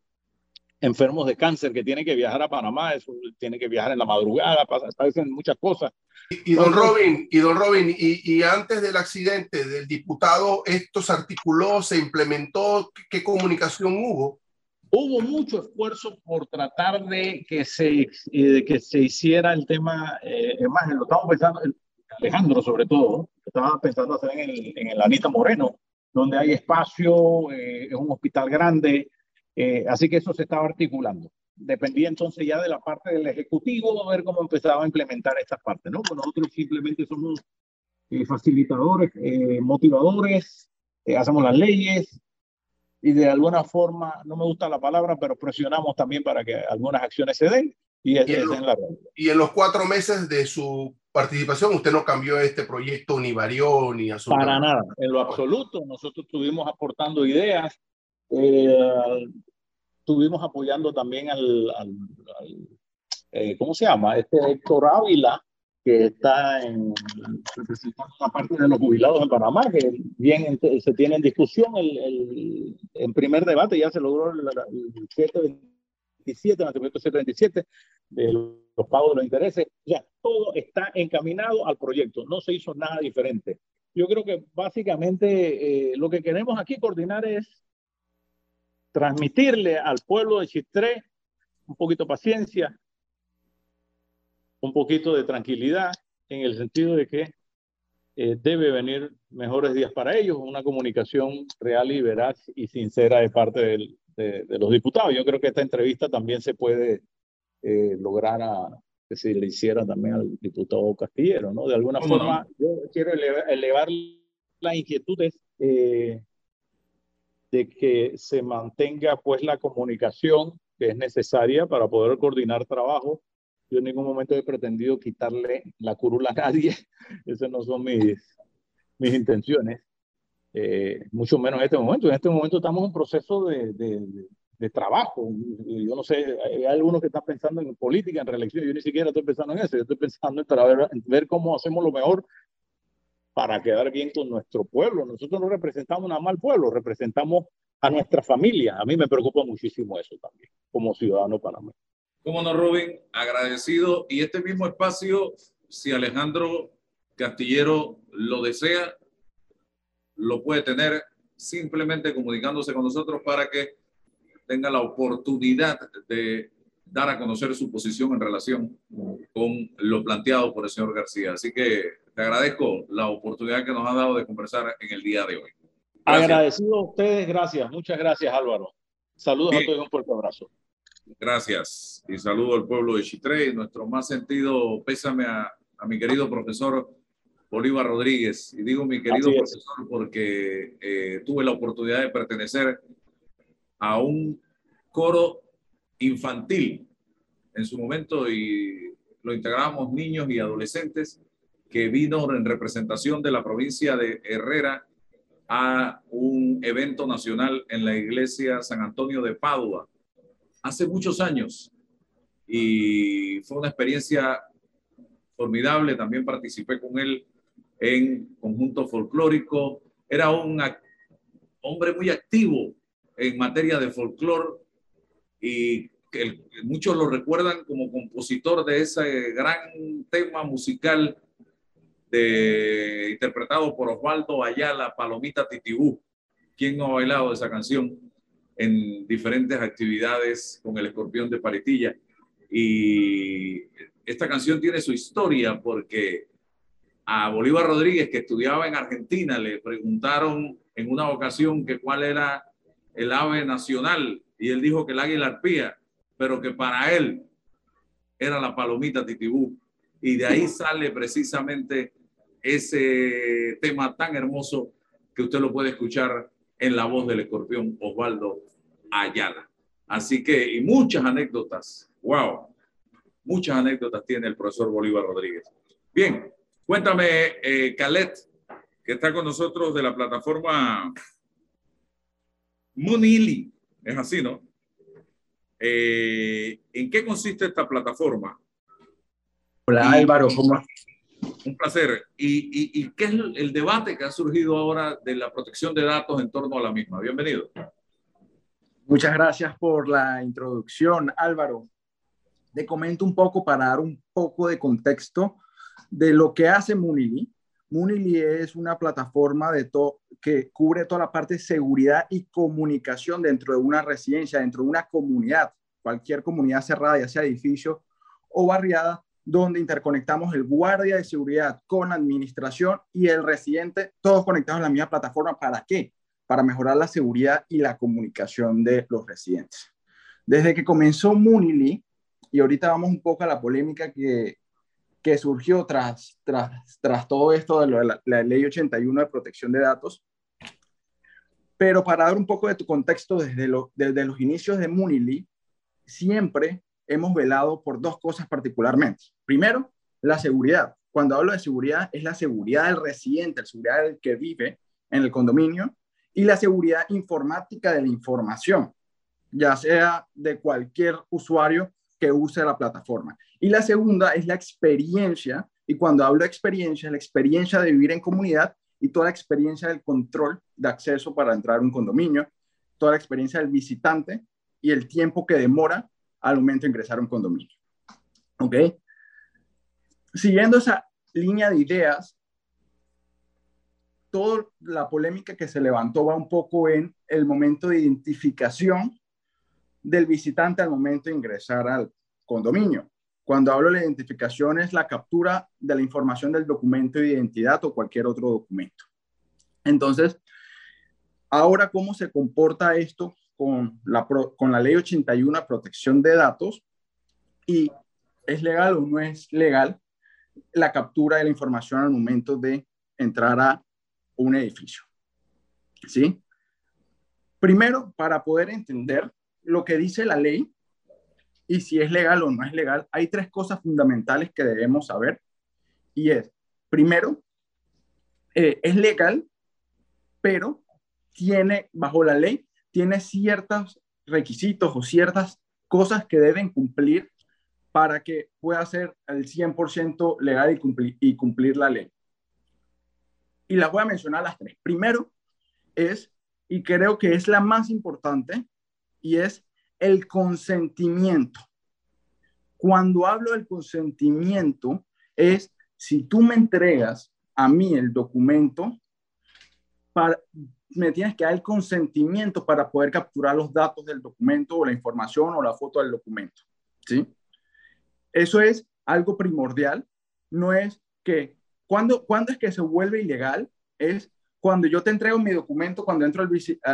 enfermos de cáncer que tienen que viajar a Panamá, eso, tienen que viajar en la madrugada, padecen muchas cosas. Y, don Robin, y don Robin, y, y, antes del accidente del diputado, ¿esto se articuló, se implementó? ¿Qué comunicación hubo? Hubo mucho esfuerzo por tratar de que se, eh, que se hiciera el tema, eh, más, lo estamos pensando, Alejandro sobre todo, estaba pensando hacer en el, en Anita Moreno, donde hay espacio, eh, es un hospital grande, eh, así que eso se estaba articulando. Dependía entonces ya de la parte del Ejecutivo, ver cómo empezaba a implementar estas partes, ¿no? Pues nosotros simplemente somos eh, facilitadores, motivadores, hacemos las leyes y de alguna forma, no me gusta la palabra, pero presionamos también para que algunas acciones se den y, es, en la y en los cuatro meses de su participación, usted no cambió este proyecto ni varió ni absolutamente. Para nada, en lo absoluto. Nosotros estuvimos aportando ideas, eh, estuvimos apoyando también al, al, eh, ¿cómo se llama? Este Héctor Ávila, que está en representando una parte de los jubilados en Panamá, que bien se tiene en discusión el, el en primer debate, ya se logró el, el 727, el 727, de los pagos de los intereses, ya todo está encaminado al proyecto, no se hizo nada diferente. Yo creo que básicamente eh, lo que queremos aquí coordinar es transmitirle al pueblo de Chitré un poquito de paciencia, un poquito de tranquilidad, en el sentido de que eh, debe venir mejores días para ellos, una comunicación real y veraz y sincera de parte de, de, los diputados. Yo creo que esta entrevista también se puede eh, lograra que se le hiciera también al diputado Castillero, ¿no? De alguna forma, yo quiero elevar, las inquietudes eh, de que se mantenga pues la comunicación que es necesaria para poder coordinar trabajo. Yo en ningún momento he pretendido quitarle la curula a nadie, esas no son mis, mis intenciones, eh, mucho menos en este momento. En este momento estamos en un proceso de, de, de trabajo. Yo no sé, hay algunos que están pensando en política, en reelección. Yo ni siquiera estoy pensando en eso. Yo estoy pensando en, ver, ver cómo hacemos lo mejor para quedar bien con nuestro pueblo. Nosotros no representamos nada más al pueblo, representamos a nuestra familia. A mí me preocupa muchísimo eso también, como ciudadano panameño. Cómo no, Robin, agradecido. Y este mismo espacio, si Alejandro Castillero lo desea, lo puede tener simplemente comunicándose con nosotros para que tenga la oportunidad de dar a conocer su posición en relación con lo planteado por el señor García. Así que te agradezco la oportunidad que nos ha dado de conversar en el día de hoy. Agradecido a ustedes, gracias. Muchas gracias, Álvaro. Saludos a todos y un fuerte abrazo. Gracias y saludo al pueblo de Chitré. Nuestro más sentido pésame a, a mi querido profesor Bolívar Rodríguez. Y digo mi querido profesor porque eh, tuve la oportunidad de pertenecer a un coro infantil en su momento y lo integrábamos niños y adolescentes que vino en representación de la provincia de Herrera a un evento nacional en la iglesia San Antonio de Padua hace muchos años y fue una experiencia formidable. También participé con él en conjunto folclórico. Era un hombre muy activo en materia de folclore y muchos lo recuerdan como compositor de ese gran tema musical interpretado por Osvaldo Ayala, Palomita Titibú. ¿Quién no ha bailado esa canción en diferentes actividades con el escorpión de Paritilla? Y esta canción tiene su historia porque a Bolívar Rodríguez, que estudiaba en Argentina, le preguntaron en una ocasión que cuál era el ave nacional y él dijo que el águila arpía, pero que para él era la palomita titibú. Y de ahí sale precisamente ese tema tan hermoso que usted lo puede escuchar en la voz del escorpión Osvaldo Ayala. Así que, y muchas anécdotas, wow, muchas anécdotas tiene el profesor Bolívar Rodríguez. Bien, cuéntame, eh, Calet, que está con nosotros de la plataforma Munili, es así, ¿no? Eh, ¿En qué consiste esta plataforma? Hola Álvaro, ¿cómo, Un placer. ¿Y, y, qué es el debate que ha surgido ahora de la protección de datos en torno a la misma? Bienvenido. Muchas gracias por la introducción, Álvaro. Te comento un poco para dar un poco de contexto de lo que hace Munili. Munili es una plataforma de que cubre toda la parte de seguridad y comunicación dentro de una residencia, dentro de una comunidad, cualquier comunidad cerrada, ya sea edificio o barriada, donde interconectamos el guardia de seguridad con la administración y el residente, todos conectados en la misma plataforma. ¿Para qué? Para mejorar la seguridad y la comunicación de los residentes. Desde que comenzó Munili, y ahorita vamos un poco a la polémica que, que surgió tras, tras, tras todo esto de la, ley 81 de protección de datos. Pero para dar un poco de tu contexto, desde, lo, desde los inicios de Munili, siempre hemos velado por dos cosas particularmente. Primero, la seguridad. Cuando hablo de seguridad, es la seguridad del residente, la seguridad del que vive en el condominio y la seguridad informática de la información, ya sea de cualquier usuario que use la plataforma. Y la segunda es la experiencia, y cuando hablo de experiencia, la experiencia de vivir en comunidad y toda la experiencia del control de acceso para entrar a un condominio, toda la experiencia del visitante y el tiempo que demora al momento de ingresar a un condominio. ¿Ok? Siguiendo esa línea de ideas, toda la polémica que se levantó va un poco en el momento de identificación del visitante al momento de ingresar al condominio. Cuando hablo de la identificación es la captura de la información del documento de identidad o cualquier otro documento. Entonces, ahora, ¿cómo se comporta esto con la, con la ley 81 protección de datos? Y es legal o no es legal la captura de la información al momento de entrar a un edificio. ¿Sí? Primero, para poder entender lo que dice la ley y si es legal o no es legal, hay tres cosas fundamentales que debemos saber. Y es, primero, eh, es legal, pero tiene, bajo la ley, tiene ciertos requisitos o ciertas cosas que deben cumplir para que pueda ser el 100% legal y cumplir, y cumplir la ley. Y las voy a mencionar las tres. Primero es, y creo que es la más importante, y es el consentimiento. Cuando hablo del consentimiento, es si tú me entregas a mí el documento, para, me tienes que dar el consentimiento para poder capturar los datos del documento o la información o la foto del documento. ¿sí? Eso es algo primordial. No es que, cuando, cuando es que se vuelve ilegal? Es cuando yo te entrego mi documento, cuando entro al,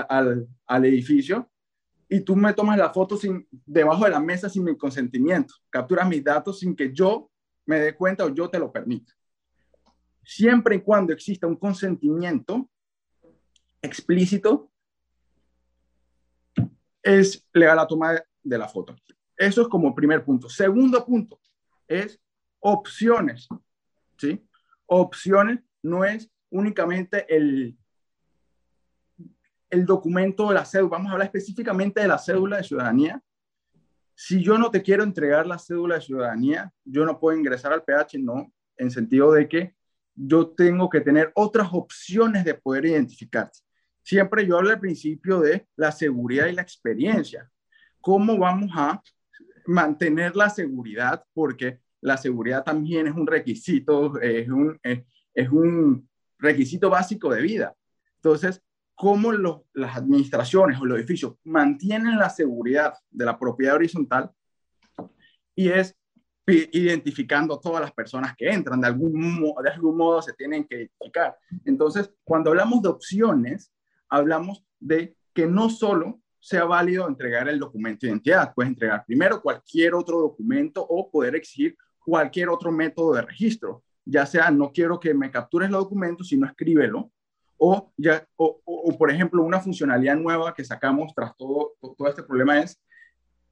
al, al edificio, y tú me tomas la foto sin, debajo de la mesa sin mi consentimiento. Capturas mis datos sin que yo me dé cuenta o yo te lo permita. Siempre y cuando exista un consentimiento explícito, es legal la toma de, la foto. Eso es como primer punto. Segundo punto es opciones. ¿sí? Opciones no es únicamente el, el documento de la cédula, vamos a hablar específicamente de la cédula de ciudadanía. Si yo no te quiero entregar la cédula de ciudadanía, yo no puedo ingresar al PH, no, en sentido de que yo tengo que tener otras opciones de poder identificarte. Siempre yo hablo al principio de la seguridad y la experiencia. ¿Cómo vamos a mantener la seguridad? Porque la seguridad también es un requisito, es un, es un requisito básico de vida. Entonces, cómo las administraciones o los edificios mantienen la seguridad de la propiedad horizontal y es identificando todas las personas que entran, de algún, de algún modo se tienen que identificar. Entonces, cuando hablamos de opciones, hablamos de que no solo sea válido entregar el documento de identidad, puedes entregar primero cualquier otro documento o poder exigir cualquier otro método de registro, ya sea no quiero que me captures los documentos, sino escríbelo, o, ya, o, por ejemplo, una funcionalidad nueva que sacamos tras todo, todo este problema es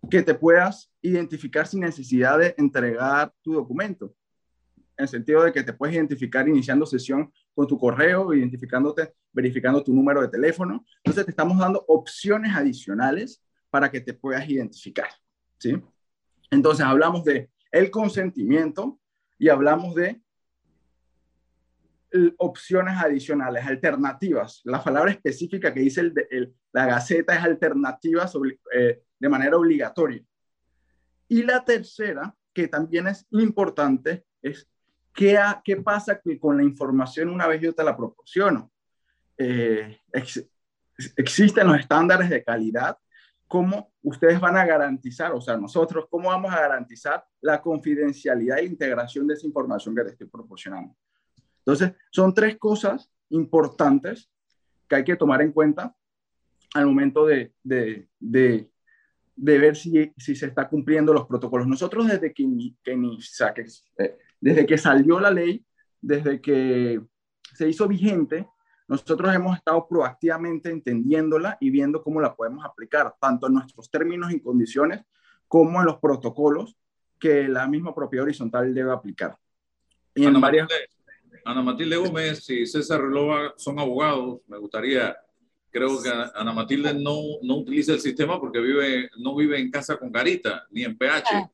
que te puedas identificar sin necesidad de entregar tu documento. En el sentido de que te puedes identificar iniciando sesión con tu correo, identificándote, verificando tu número de teléfono. Entonces te estamos dando opciones adicionales para que te puedas identificar. ¿sí? Entonces hablamos de el consentimiento y hablamos de opciones adicionales, alternativas. La palabra específica que dice la Gaceta es alternativas eh, de manera obligatoria. Y la tercera, que también es importante, es qué, qué pasa con la información una vez yo te la proporciono. Eh, existen los estándares de calidad, cómo ustedes van a garantizar, o sea, nosotros, cómo vamos a garantizar la confidencialidad e integración de esa información que te estoy proporcionando. Entonces, son tres cosas importantes que hay que tomar en cuenta al momento de, de, de, de ver si, si, se está cumpliendo los protocolos. Nosotros desde que, que ni, eh, desde que salió la ley, desde que se hizo vigente, nosotros hemos estado proactivamente entendiéndola y viendo cómo la podemos aplicar, tanto en nuestros términos y condiciones como en los protocolos que la misma propiedad horizontal debe aplicar. Y en varias... Ana Matilde Gómez y César Relova son abogados. Me gustaría, creo que Ana Matilde no, no utiliza el sistema porque vive, no vive en casa con garita ni en PH.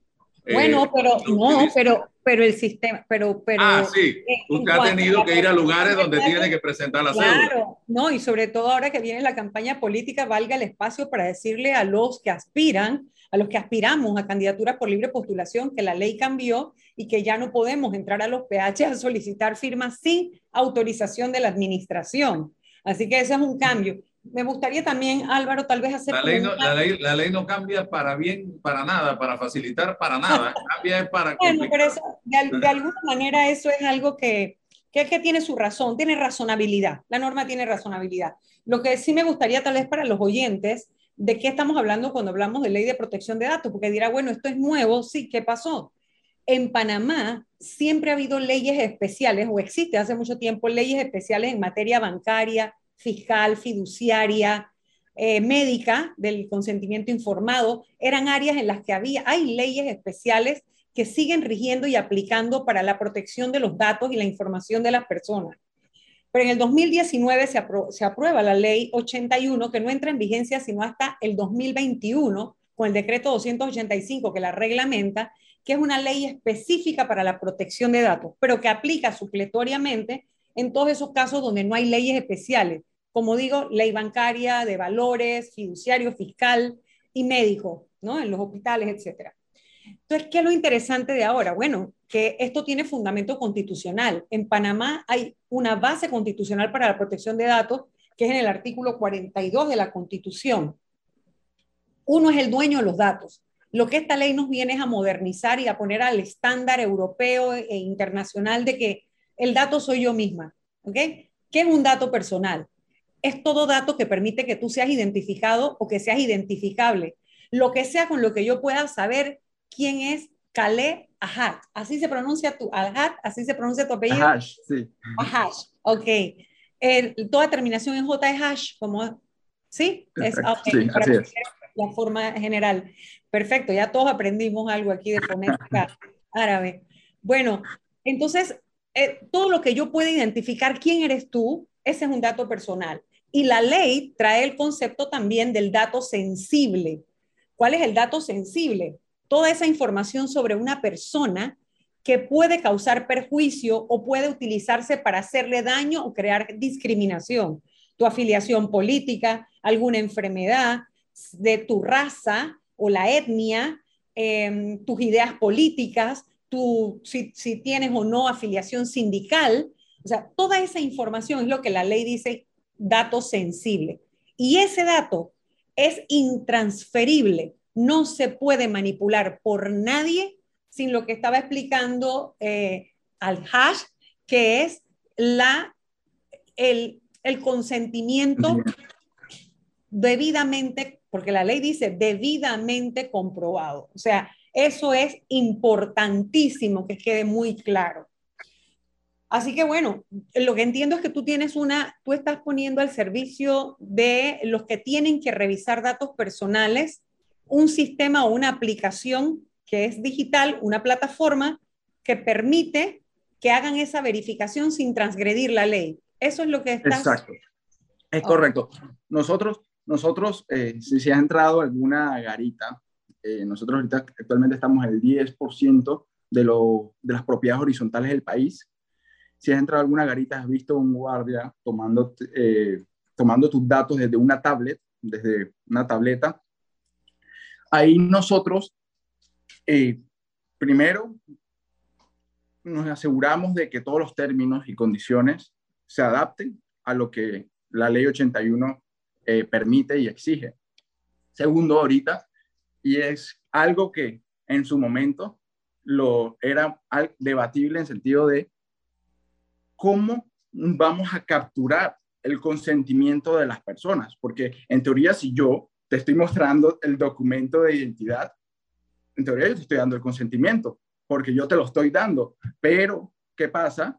Bueno, eh, pero no, pero, pero el sistema, pero, pero. Ah, sí. Usted ha tenido que ir a lugares donde tiene que presentar la cédula. Claro, no, y sobre todo ahora que viene la campaña política, valga el espacio para decirle a los que aspiran a los que aspiramos a candidaturas por libre postulación, que la ley cambió y que ya no podemos entrar a los PH a solicitar firmas sin autorización de la administración. Así que ese es un cambio. Me gustaría también, Álvaro, tal vez hacer... La ley, no, la, ley, la ley, no, cambia para bien, para nada, para facilitar, para nada. Cambia para... Bueno, pero eso, de, de, alguna manera eso es algo que, que, que tiene su razón, tiene razonabilidad. La norma tiene razonabilidad. Lo que sí me gustaría tal vez para los oyentes ¿de qué estamos hablando cuando hablamos de ley de protección de datos? Porque dirá, bueno, esto es nuevo, sí, ¿qué pasó? En Panamá siempre ha habido leyes especiales, o existe hace mucho tiempo leyes especiales en materia bancaria, fiscal, fiduciaria, eh, médica, del consentimiento informado. Eran áreas en las que había, hay leyes especiales que siguen rigiendo y aplicando para la protección de los datos y la información de las personas. Pero en el 2019 se, se aprueba la ley 81 que no entra en vigencia sino hasta el 2021 con el decreto 285 que la reglamenta, que es una ley específica para la protección de datos, pero que aplica supletoriamente en todos esos casos donde no hay leyes especiales, como digo, ley bancaria, de valores, fiduciario, fiscal y médico, ¿no? En los hospitales, etcétera. Entonces, ¿qué es lo interesante de ahora? Bueno, que esto tiene fundamento constitucional. En Panamá hay una base constitucional para la protección de datos, que es en el artículo 42 de la Constitución. Uno es el dueño de los datos. Lo que esta ley nos viene es a modernizar y a poner al estándar europeo e internacional de que el dato soy yo misma. ¿Ok? ¿Qué es un dato personal? Es todo dato que permite que tú seas identificado o que seas identificable. Lo que sea con lo que yo pueda saber quién es Kale Ahat. Así se pronuncia tu Ahat, así se pronuncia tu apellido. Ahash, sí. Ahash, ok. toda terminación en J es hash, como, ¿sí? Es, sí, así es. La forma general. Perfecto, ya todos aprendimos algo aquí de fonética árabe. Bueno, entonces, eh, todo lo que yo pueda identificar quién eres tú, ese es un dato personal. Y la ley trae el concepto también del dato sensible. ¿Cuál es el dato sensible? toda esa información sobre una persona que puede causar perjuicio o puede utilizarse para hacerle daño o crear discriminación. Tu afiliación política, alguna enfermedad de tu raza o la etnia, em, tus ideas políticas, tu, si, si tienes o no afiliación sindical. O sea, toda esa información es lo que la ley dice dato sensible. Y ese dato es intransferible no se puede manipular por nadie sin lo que estaba explicando eh, al hash, que es la, el, el consentimiento debidamente, porque la ley dice debidamente comprobado. O sea, eso es importantísimo que quede muy claro. Así que bueno, lo que entiendo es que tú tienes una, tú estás poniendo al servicio de los que tienen que revisar datos personales un sistema o una aplicación que es digital, una plataforma que permite que hagan esa verificación sin transgredir la ley. Eso es lo que está. Exacto. Es correcto. Nosotros, nosotros eh, si se ha entrado alguna garita, eh, nosotros ahorita actualmente estamos en el 10% de, lo, de las propiedades horizontales del país si has entrado a alguna garita, has visto un guardia tomando, eh, tomando tus datos desde una tablet, desde una tableta. Ahí nosotros, eh, primero, nos aseguramos de que todos los términos y condiciones se adapten a lo que la ley 81 eh, permite y exige. Segundo, ahorita, y es algo que en su momento lo era debatible en sentido de cómo vamos a capturar el consentimiento de las personas, porque en teoría si yo te estoy mostrando el documento de identidad, en teoría yo te estoy dando el consentimiento, porque yo te lo estoy dando, pero ¿qué pasa?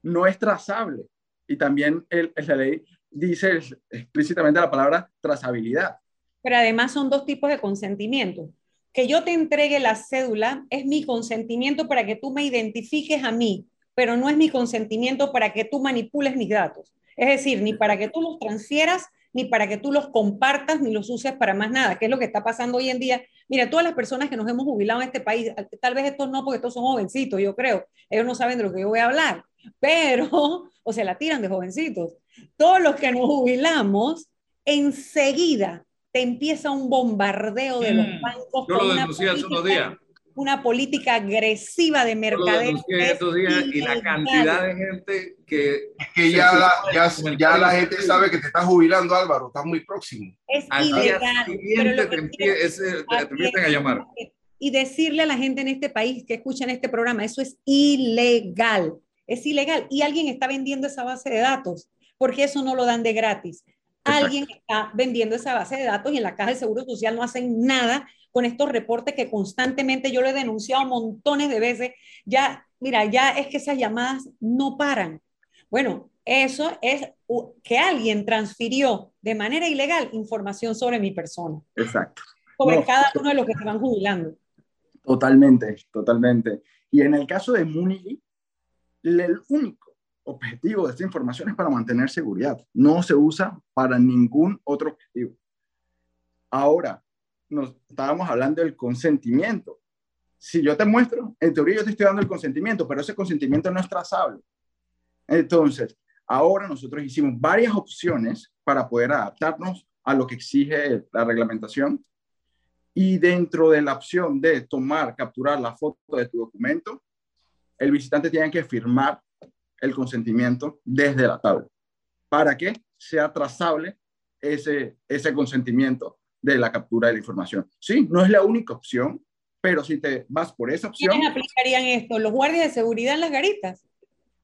No es trazable. Y también el, la ley dice explícitamente la palabra trazabilidad. Pero además son dos tipos de consentimiento. Que yo te entregue la cédula es mi consentimiento para que tú me identifiques a mí, pero no es mi consentimiento para que tú manipules mis datos. Es decir, ni para que tú los transfieras, ni para que tú los compartas, ni los uses para más nada, que es lo que está pasando hoy en día. Mira, todas las personas que nos hemos jubilado en este país, tal vez estos no, porque estos son jovencitos, yo creo, ellos no saben de lo que yo voy a hablar, pero, o se la tiran de jovencitos. Todos los que nos jubilamos, enseguida te empieza un bombardeo de los mm. bancos. Yo lo denuncié hace unos días una política agresiva de mercadeo. y la cantidad de gente que... Es que ya, la, ya, ya la gente sabe que te estás jubilando, Álvaro, está muy próximo. Es ilegal. Pero te, empiezan a llamar. Y decirle a la gente en este país que escuchan este programa, eso es ilegal. Es ilegal. Y alguien está vendiendo esa base de datos, porque eso no lo dan de gratis. Alguien está vendiendo esa base de datos y en la Caja de Seguro Social no hacen nada con estos reportes que constantemente yo lo he denunciado montones de veces. Ya, mira, ya es que esas llamadas no paran. Bueno, eso es que alguien transfirió de manera ilegal información sobre mi persona. Exacto. Sobre cada uno de los que se van jubilando. Totalmente, totalmente. Y en el caso de Munili, el único objetivo de esta información es para mantener seguridad. No se usa para ningún otro objetivo. Ahora, nos estábamos hablando del consentimiento. Si yo te muestro, en teoría yo te estoy dando el consentimiento, pero ese consentimiento no es trazable. Entonces, ahora nosotros hicimos varias opciones para poder adaptarnos a lo que exige la reglamentación. Y dentro de la opción de tomar, capturar la foto de tu documento, el visitante tiene que firmar el consentimiento desde la tabla para que sea trazable ese, ese consentimiento de la captura de la información. Sí, no es la única opción, pero si te vas por esa opción... ¿Quiénes aplicarían esto? ¿Los guardias de seguridad en las garitas?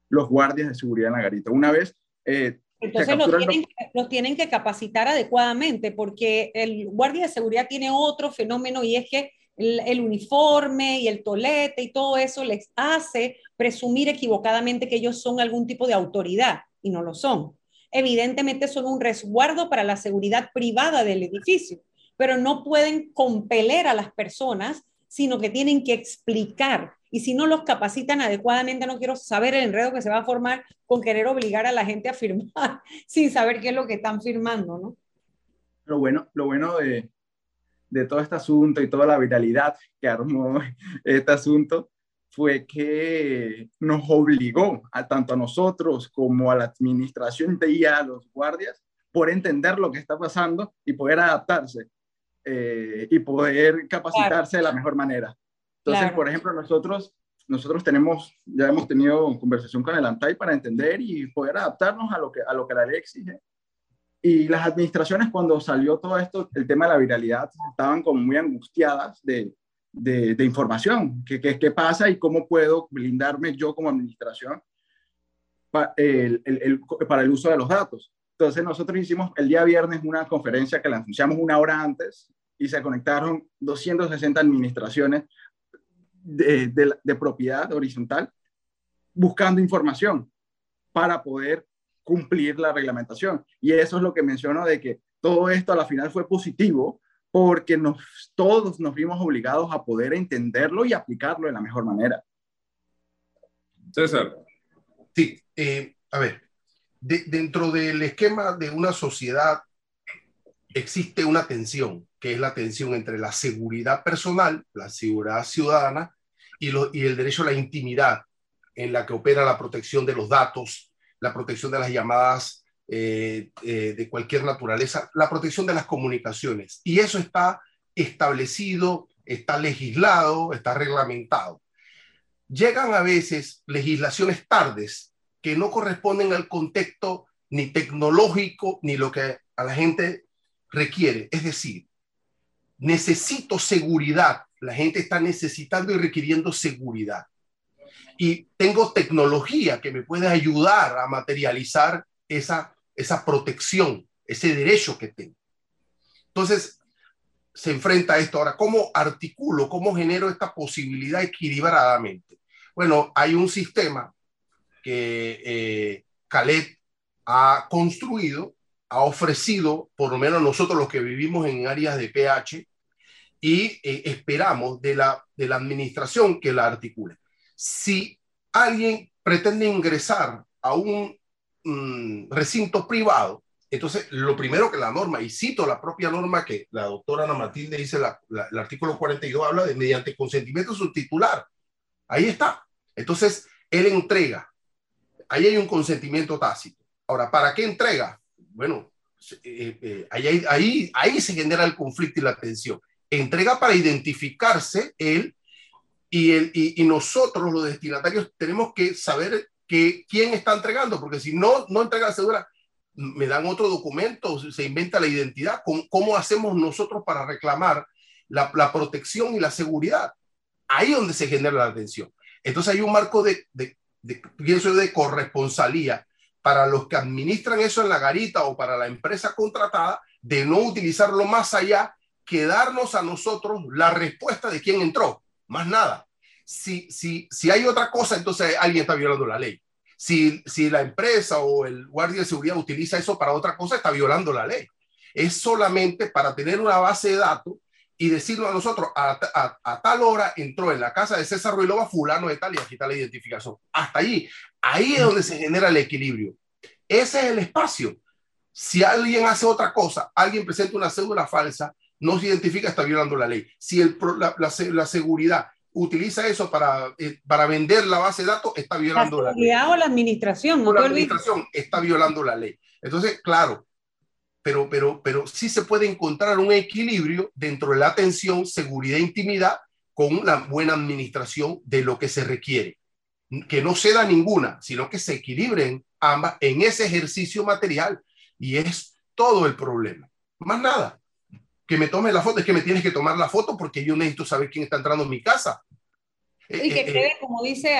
Los guardias de seguridad en la garita. Una vez... Eh, Entonces los tienen, los tienen que capacitar adecuadamente porque el guardia de seguridad tiene otro fenómeno y es que el, uniforme y el tolete y todo eso les hace presumir equivocadamente que ellos son algún tipo de autoridad y no lo son. Evidentemente son un resguardo para la seguridad privada del edificio pero no pueden compeler a las personas, sino que tienen que explicar. Y si no los capacitan adecuadamente, no quiero saber el enredo que se va a formar con querer obligar a la gente a firmar sin saber qué es lo que están firmando, ¿no? Lo bueno, lo bueno de, de todo este asunto y toda la viralidad que armó este asunto fue que nos obligó a tanto a nosotros como a la administración y a los guardias por entender lo que está pasando y poder adaptarse. Eh, y poder capacitarse de la mejor manera. Entonces, por ejemplo, nosotros, nosotros tenemos, ya hemos tenido conversación con el ANTAI para entender y poder adaptarnos a lo que, a lo que la ley exige. Y las administraciones, cuando salió todo esto, el tema de la viralidad, estaban como muy angustiadas de, de, información. ¿Qué, ¿Qué, qué, pasa y cómo puedo blindarme yo como administración el, el, para el uso de los datos? Entonces nosotros hicimos el día viernes una conferencia que la anunciamos una hora antes y se conectaron 260 administraciones de, de, propiedad horizontal buscando información para poder cumplir la reglamentación. Y eso es lo que menciono de que todo esto a la final fue positivo porque nos, todos nos vimos obligados a poder entenderlo y aplicarlo de la mejor manera. César. Sí, eh, a ver, dentro del esquema de una sociedad existe una tensión, que es la tensión entre la seguridad personal, la seguridad ciudadana y, y el derecho a la intimidad en la que opera la protección de los datos, la protección de las llamadas eh, eh, de cualquier naturaleza, la protección de las comunicaciones. Y eso está establecido, está legislado, está reglamentado. Llegan a veces legislaciones tardes que no corresponden al contexto ni tecnológico ni lo que a la gente requiere. Es decir, necesito seguridad. La gente está necesitando y requiriendo seguridad. Y tengo tecnología que me puede ayudar a materializar esa, esa protección, ese derecho que tengo. Entonces, se enfrenta a esto. Ahora, ¿cómo articulo, cómo genero esta posibilidad equilibradamente? Bueno, hay un sistema que eh, ha construido, ha ofrecido, por lo menos nosotros los que vivimos en áreas de PH, y eh, esperamos de la, de la administración que la articule. Si alguien pretende ingresar a un mm, recinto privado, entonces lo primero que la norma, y cito la propia norma que la doctora Ana Matilde dice, el artículo 42 habla de mediante consentimiento subtitular. Ahí está. Entonces, él entrega. Ahí hay un consentimiento tácito. Ahora, ¿para qué entrega? Bueno, eh, eh, ahí, ahí, ahí se genera el conflicto y la tensión. Entrega para identificarse él y, el, y, nosotros, los destinatarios, tenemos que saber que, quién está entregando, porque si no, no entrega la cédula, me dan otro documento, se inventa la identidad. ¿Cómo, cómo hacemos nosotros para reclamar la, la, protección y la seguridad? Ahí es donde se genera la tensión. Entonces hay un marco de, de, de pienso de corresponsalía para los que administran eso en la garita o para la empresa contratada de no utilizarlo más allá que darnos a nosotros la respuesta de quién entró, más nada. Si, si, si hay otra cosa, entonces alguien está violando la ley. Si, si la empresa o el guardia de seguridad utiliza eso para otra cosa, está violando la ley. Es solamente para tener una base de datos y decirlo a nosotros, a, a, tal hora entró en la casa de César Ruilova fulano de tal y aquí está la identificación. Hasta allí. Ahí es donde se genera el equilibrio. Ese es el espacio. Si alguien hace otra cosa, alguien presenta una cédula falsa, no se identifica, está violando la ley. Si el, la, la, seguridad utiliza eso para, eh, para vender la base de datos, está violando la, ley. o la administración. la administración está violando la ley. Entonces, claro, pero, pero, pero sí se puede encontrar un equilibrio dentro de la atención, seguridad e intimidad con la buena administración de lo que se requiere. Que no ceda ninguna, sino que se equilibren ambas en ese ejercicio material. Y es todo el problema. Más nada. Que me tome la foto, es que me tienes que tomar la foto porque yo necesito saber quién está entrando en mi casa. Y que eh, quede, eh, como dice,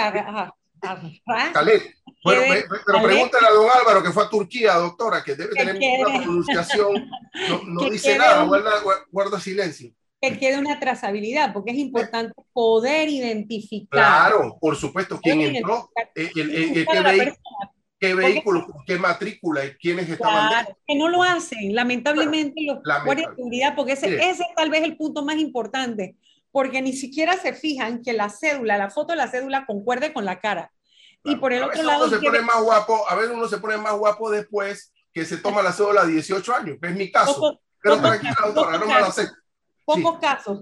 bueno, pero pregúntale a don Álvaro que fue a Turquía, doctora, que debe tener una pronunciación, no, dice nada, guarda, silencio. Que quede una trazabilidad, porque es importante poder identificar. Claro, por supuesto, quién entró, eh, qué, vehículo, qué matrícula, quiénes estaban. Claro, que no lo hacen, lamentablemente, los guardias de seguridad, porque ese, ese es tal vez el punto más importante porque ni siquiera se fijan que la cédula, la foto de la cédula concuerde con la cara. Y por el otro lado... Uno se pone más guapo, a ver, uno se pone más guapo después que se toma la cédula de 18 años, que es mi caso. Pero tranquila, doctora, no me lo acepto. Pocos casos.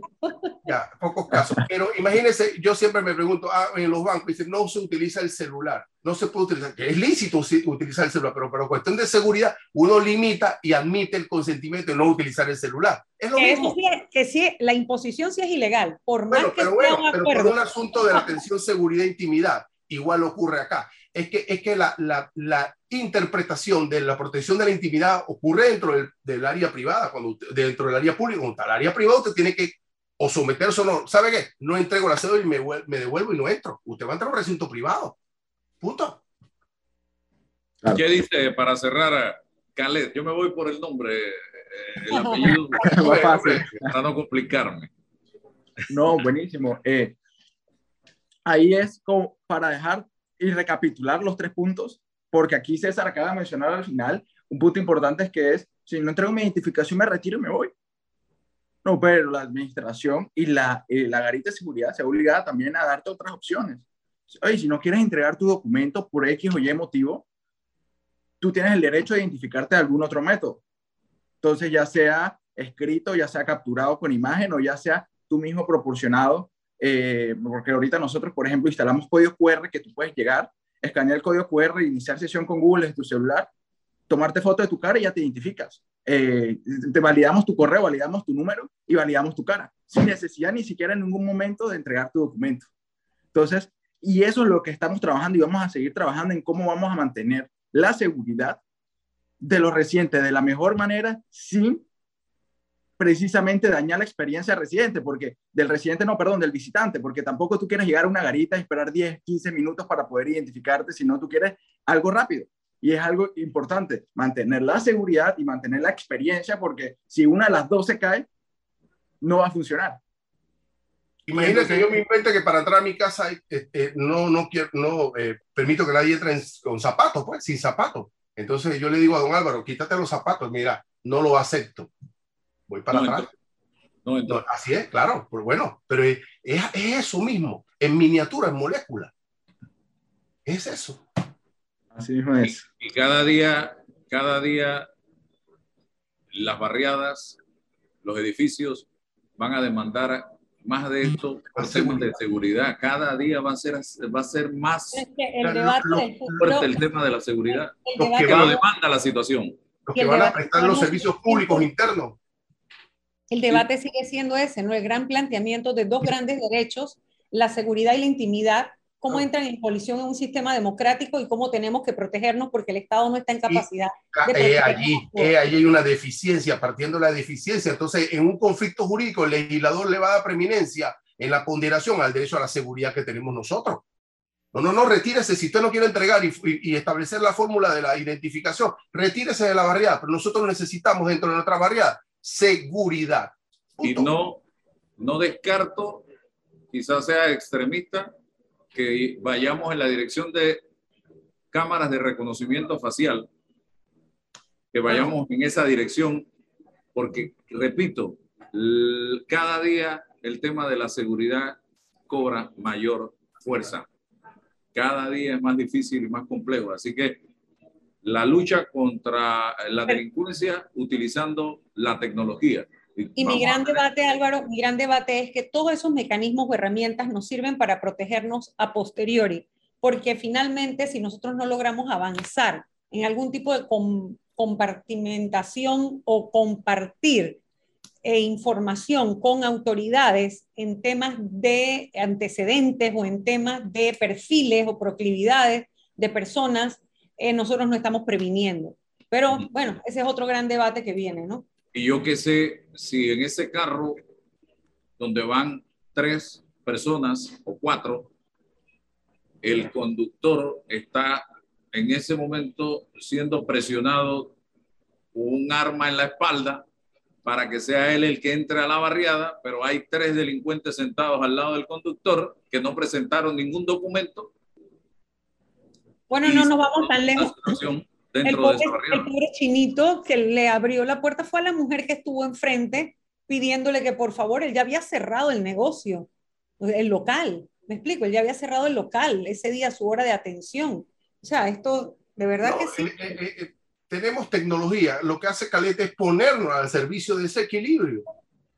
Ya, pocos casos. Pero imagínense, yo siempre me pregunto, ah, en los bancos dicen, no se utiliza el celular, no se puede utilizar, que es lícito utilizar el celular, pero por cuestión de seguridad, uno limita y admite el consentimiento de no utilizar el celular. Es lo que mismo. Sí, que sí, la imposición sí es ilegal, por más que pero bueno, pero por un asunto de la atención, seguridad e intimidad, igual ocurre acá. Es que, es que la, la, la interpretación de la protección de la intimidad ocurre dentro del, del área privada, cuando dentro del área pública, cuando está el área privada, usted tiene que o someterse o no. ¿Sabe qué? No entrego la cédula y me, me devuelvo y no entro. Usted va a entrar a un recinto privado. Punto. ¿Qué dice para cerrar Calet? Yo me voy por el nombre, eh, el apellido, para no complicarme. No, buenísimo. Eh, ahí es como para dejar y recapitular los tres puntos, porque aquí César acaba de mencionar al final un punto importante es que es, si no entrego mi identificación me retiro y me voy. No, pero la administración y la, eh, la garita de seguridad se ha obligada también a darte otras opciones. Si no quieres entregar tu documento por X o Y motivo, tú tienes el derecho de identificarte de algún otro método. Entonces, ya sea escrito, ya sea capturado con imagen o ya sea tú mismo proporcionado eh, porque ahorita nosotros, por ejemplo, instalamos código QR que tú puedes llegar, escanear el código QR, iniciar sesión con Google en tu celular, tomarte foto de tu cara y ya te identificas. Eh, te validamos tu correo, validamos tu número y validamos tu cara, sin necesidad ni siquiera en ningún momento de entregar tu documento. Entonces, y eso es lo que estamos trabajando y vamos a seguir trabajando en cómo vamos a mantener la seguridad de los residentes de la mejor manera sin precisamente dañar la experiencia del residente, porque del residente, no, perdón, del visitante, porque tampoco tú quieres llegar a una garita y esperar 10, 15 minutos para poder identificarte, sino tú quieres algo rápido. Y es algo importante, mantener la seguridad y mantener la experiencia, porque si una de las dos se cae, no va a funcionar. Imagínate yo me invente que para entrar a mi casa eh, eh, no, no, quiero, no eh, permito que nadie entre con zapatos, pues, sin zapatos. Entonces yo le digo a don Álvaro, quítate los zapatos, mira, no lo acepto voy para atrás. No, así es, claro, pues bueno, pero es, es, eso mismo, en miniatura, en molécula. Es eso. Así mismo es. Y, cada día, cada día, las barriadas, los edificios van a demandar más de esto por temas de seguridad. Cada día va a ser, va a ser más el debate, fuerte el tema de la seguridad. El, que lo demanda la situación. Los que van a prestar los servicios públicos internos el debate sigue siendo ese, ¿no? El gran planteamiento de dos grandes derechos, la seguridad y la intimidad, cómo entran en colisión en un sistema democrático y cómo tenemos que protegernos porque el Estado no está en capacidad. de eh, allí, eh, allí hay una deficiencia, partiendo de la deficiencia. Entonces, en un conflicto jurídico, el legislador le va a dar preeminencia en la ponderación al derecho a la seguridad que tenemos nosotros. No, no, no, retírese. Si usted no quiere entregar y, y, establecer la fórmula de la identificación, retírese de la barriada. Pero nosotros necesitamos dentro de nuestra barriada seguridad. Y no, no descarto, quizás sea extremista, que vayamos en la dirección de cámaras de reconocimiento facial, que vayamos en esa dirección, porque, repito, cada día el tema de la seguridad cobra mayor fuerza. Cada día es más difícil y más complejo. Así que la lucha contra la delincuencia utilizando la tecnología. Y mi gran debate, Álvaro, mi gran debate es que todos esos mecanismos o herramientas nos sirven para protegernos a posteriori, porque finalmente si nosotros no logramos avanzar en algún tipo de compartimentación o compartir e información con autoridades en temas de antecedentes o en temas de perfiles o proclividades de personas, eh, nosotros no estamos previniendo. Pero bueno, ese es otro gran debate que viene, ¿no? Y yo qué sé si en ese carro donde van tres personas o cuatro, el conductor está en ese momento siendo presionado con un arma en la espalda para que sea él el que entre a la barriada, pero hay tres delincuentes sentados al lado del conductor que no presentaron ningún documento bueno, no nos vamos tan lejos. El pobre, el pobre, chinito que le abrió la puerta fue a la mujer que estuvo enfrente pidiéndole que por favor, él ya había cerrado el negocio, el local. Me explico, él ya había cerrado el local ese día, su hora de atención. O sea, esto de verdad que sí. Eh, eh, eh, tenemos tecnología, lo que hace Caleta es ponernos al servicio de ese equilibrio.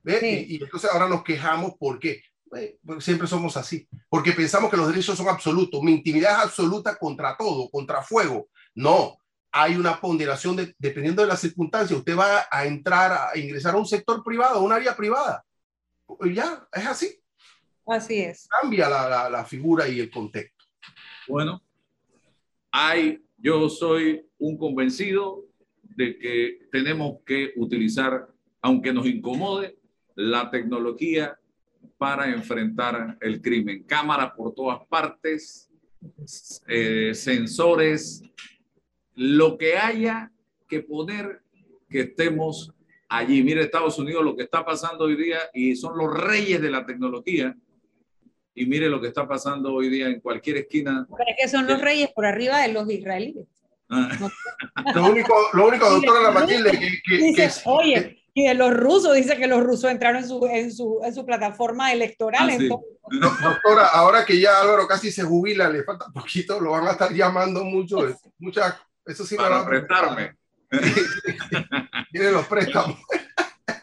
Y, y, entonces ahora nos quejamos porque eh, siempre somos así, porque pensamos que los derechos son absolutos. Mi intimidad es absoluta contra todo, contra fuego. No, hay una ponderación dependiendo de las circunstancias. Usted va a entrar, a ingresar a un sector privado, a un área privada. Ya, es así. Así es. Cambia la, la, figura y el contexto. Bueno, hay, yo soy un convencido de que tenemos que utilizar, aunque nos incomode, la tecnología para enfrentar el crimen. Cámaras por todas partes, eh, sensores, lo que haya que poner que estemos allí. Mire Estados Unidos lo que está pasando hoy día y son los reyes de la tecnología. Y mire lo que está pasando hoy día en cualquier esquina. Pero es que son los reyes por arriba de los israelíes. Ah. lo único, lo único, doctora La Matilde, que, que, oye, y de los rusos, dice que los rusos entraron en su, en su, en su plataforma electoral. Ah, doctora, ahora que ya Álvaro casi se jubila, le falta poquito, lo van a estar llamando mucho. Mucha, eso sí Para prestarme. Tiene los préstamos.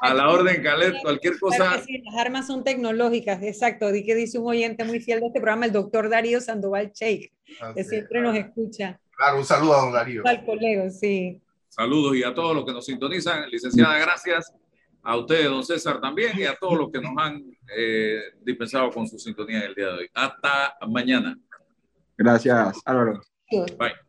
A la orden, Calet, cualquier cosa. Sí, las armas son tecnológicas, exacto. Di que dice un oyente muy fiel de este programa, el doctor Darío Sandoval Cheik, que siempre nos escucha. Claro, un saludo a don Darío. Al colega, sí. Saludos y a todos los que nos sintonizan. Licenciada, gracias. A ustedes, don César, también y a todos los que nos han eh, dispensado con su sintonía el día de hoy. Hasta mañana. Gracias, Álvaro. Bye.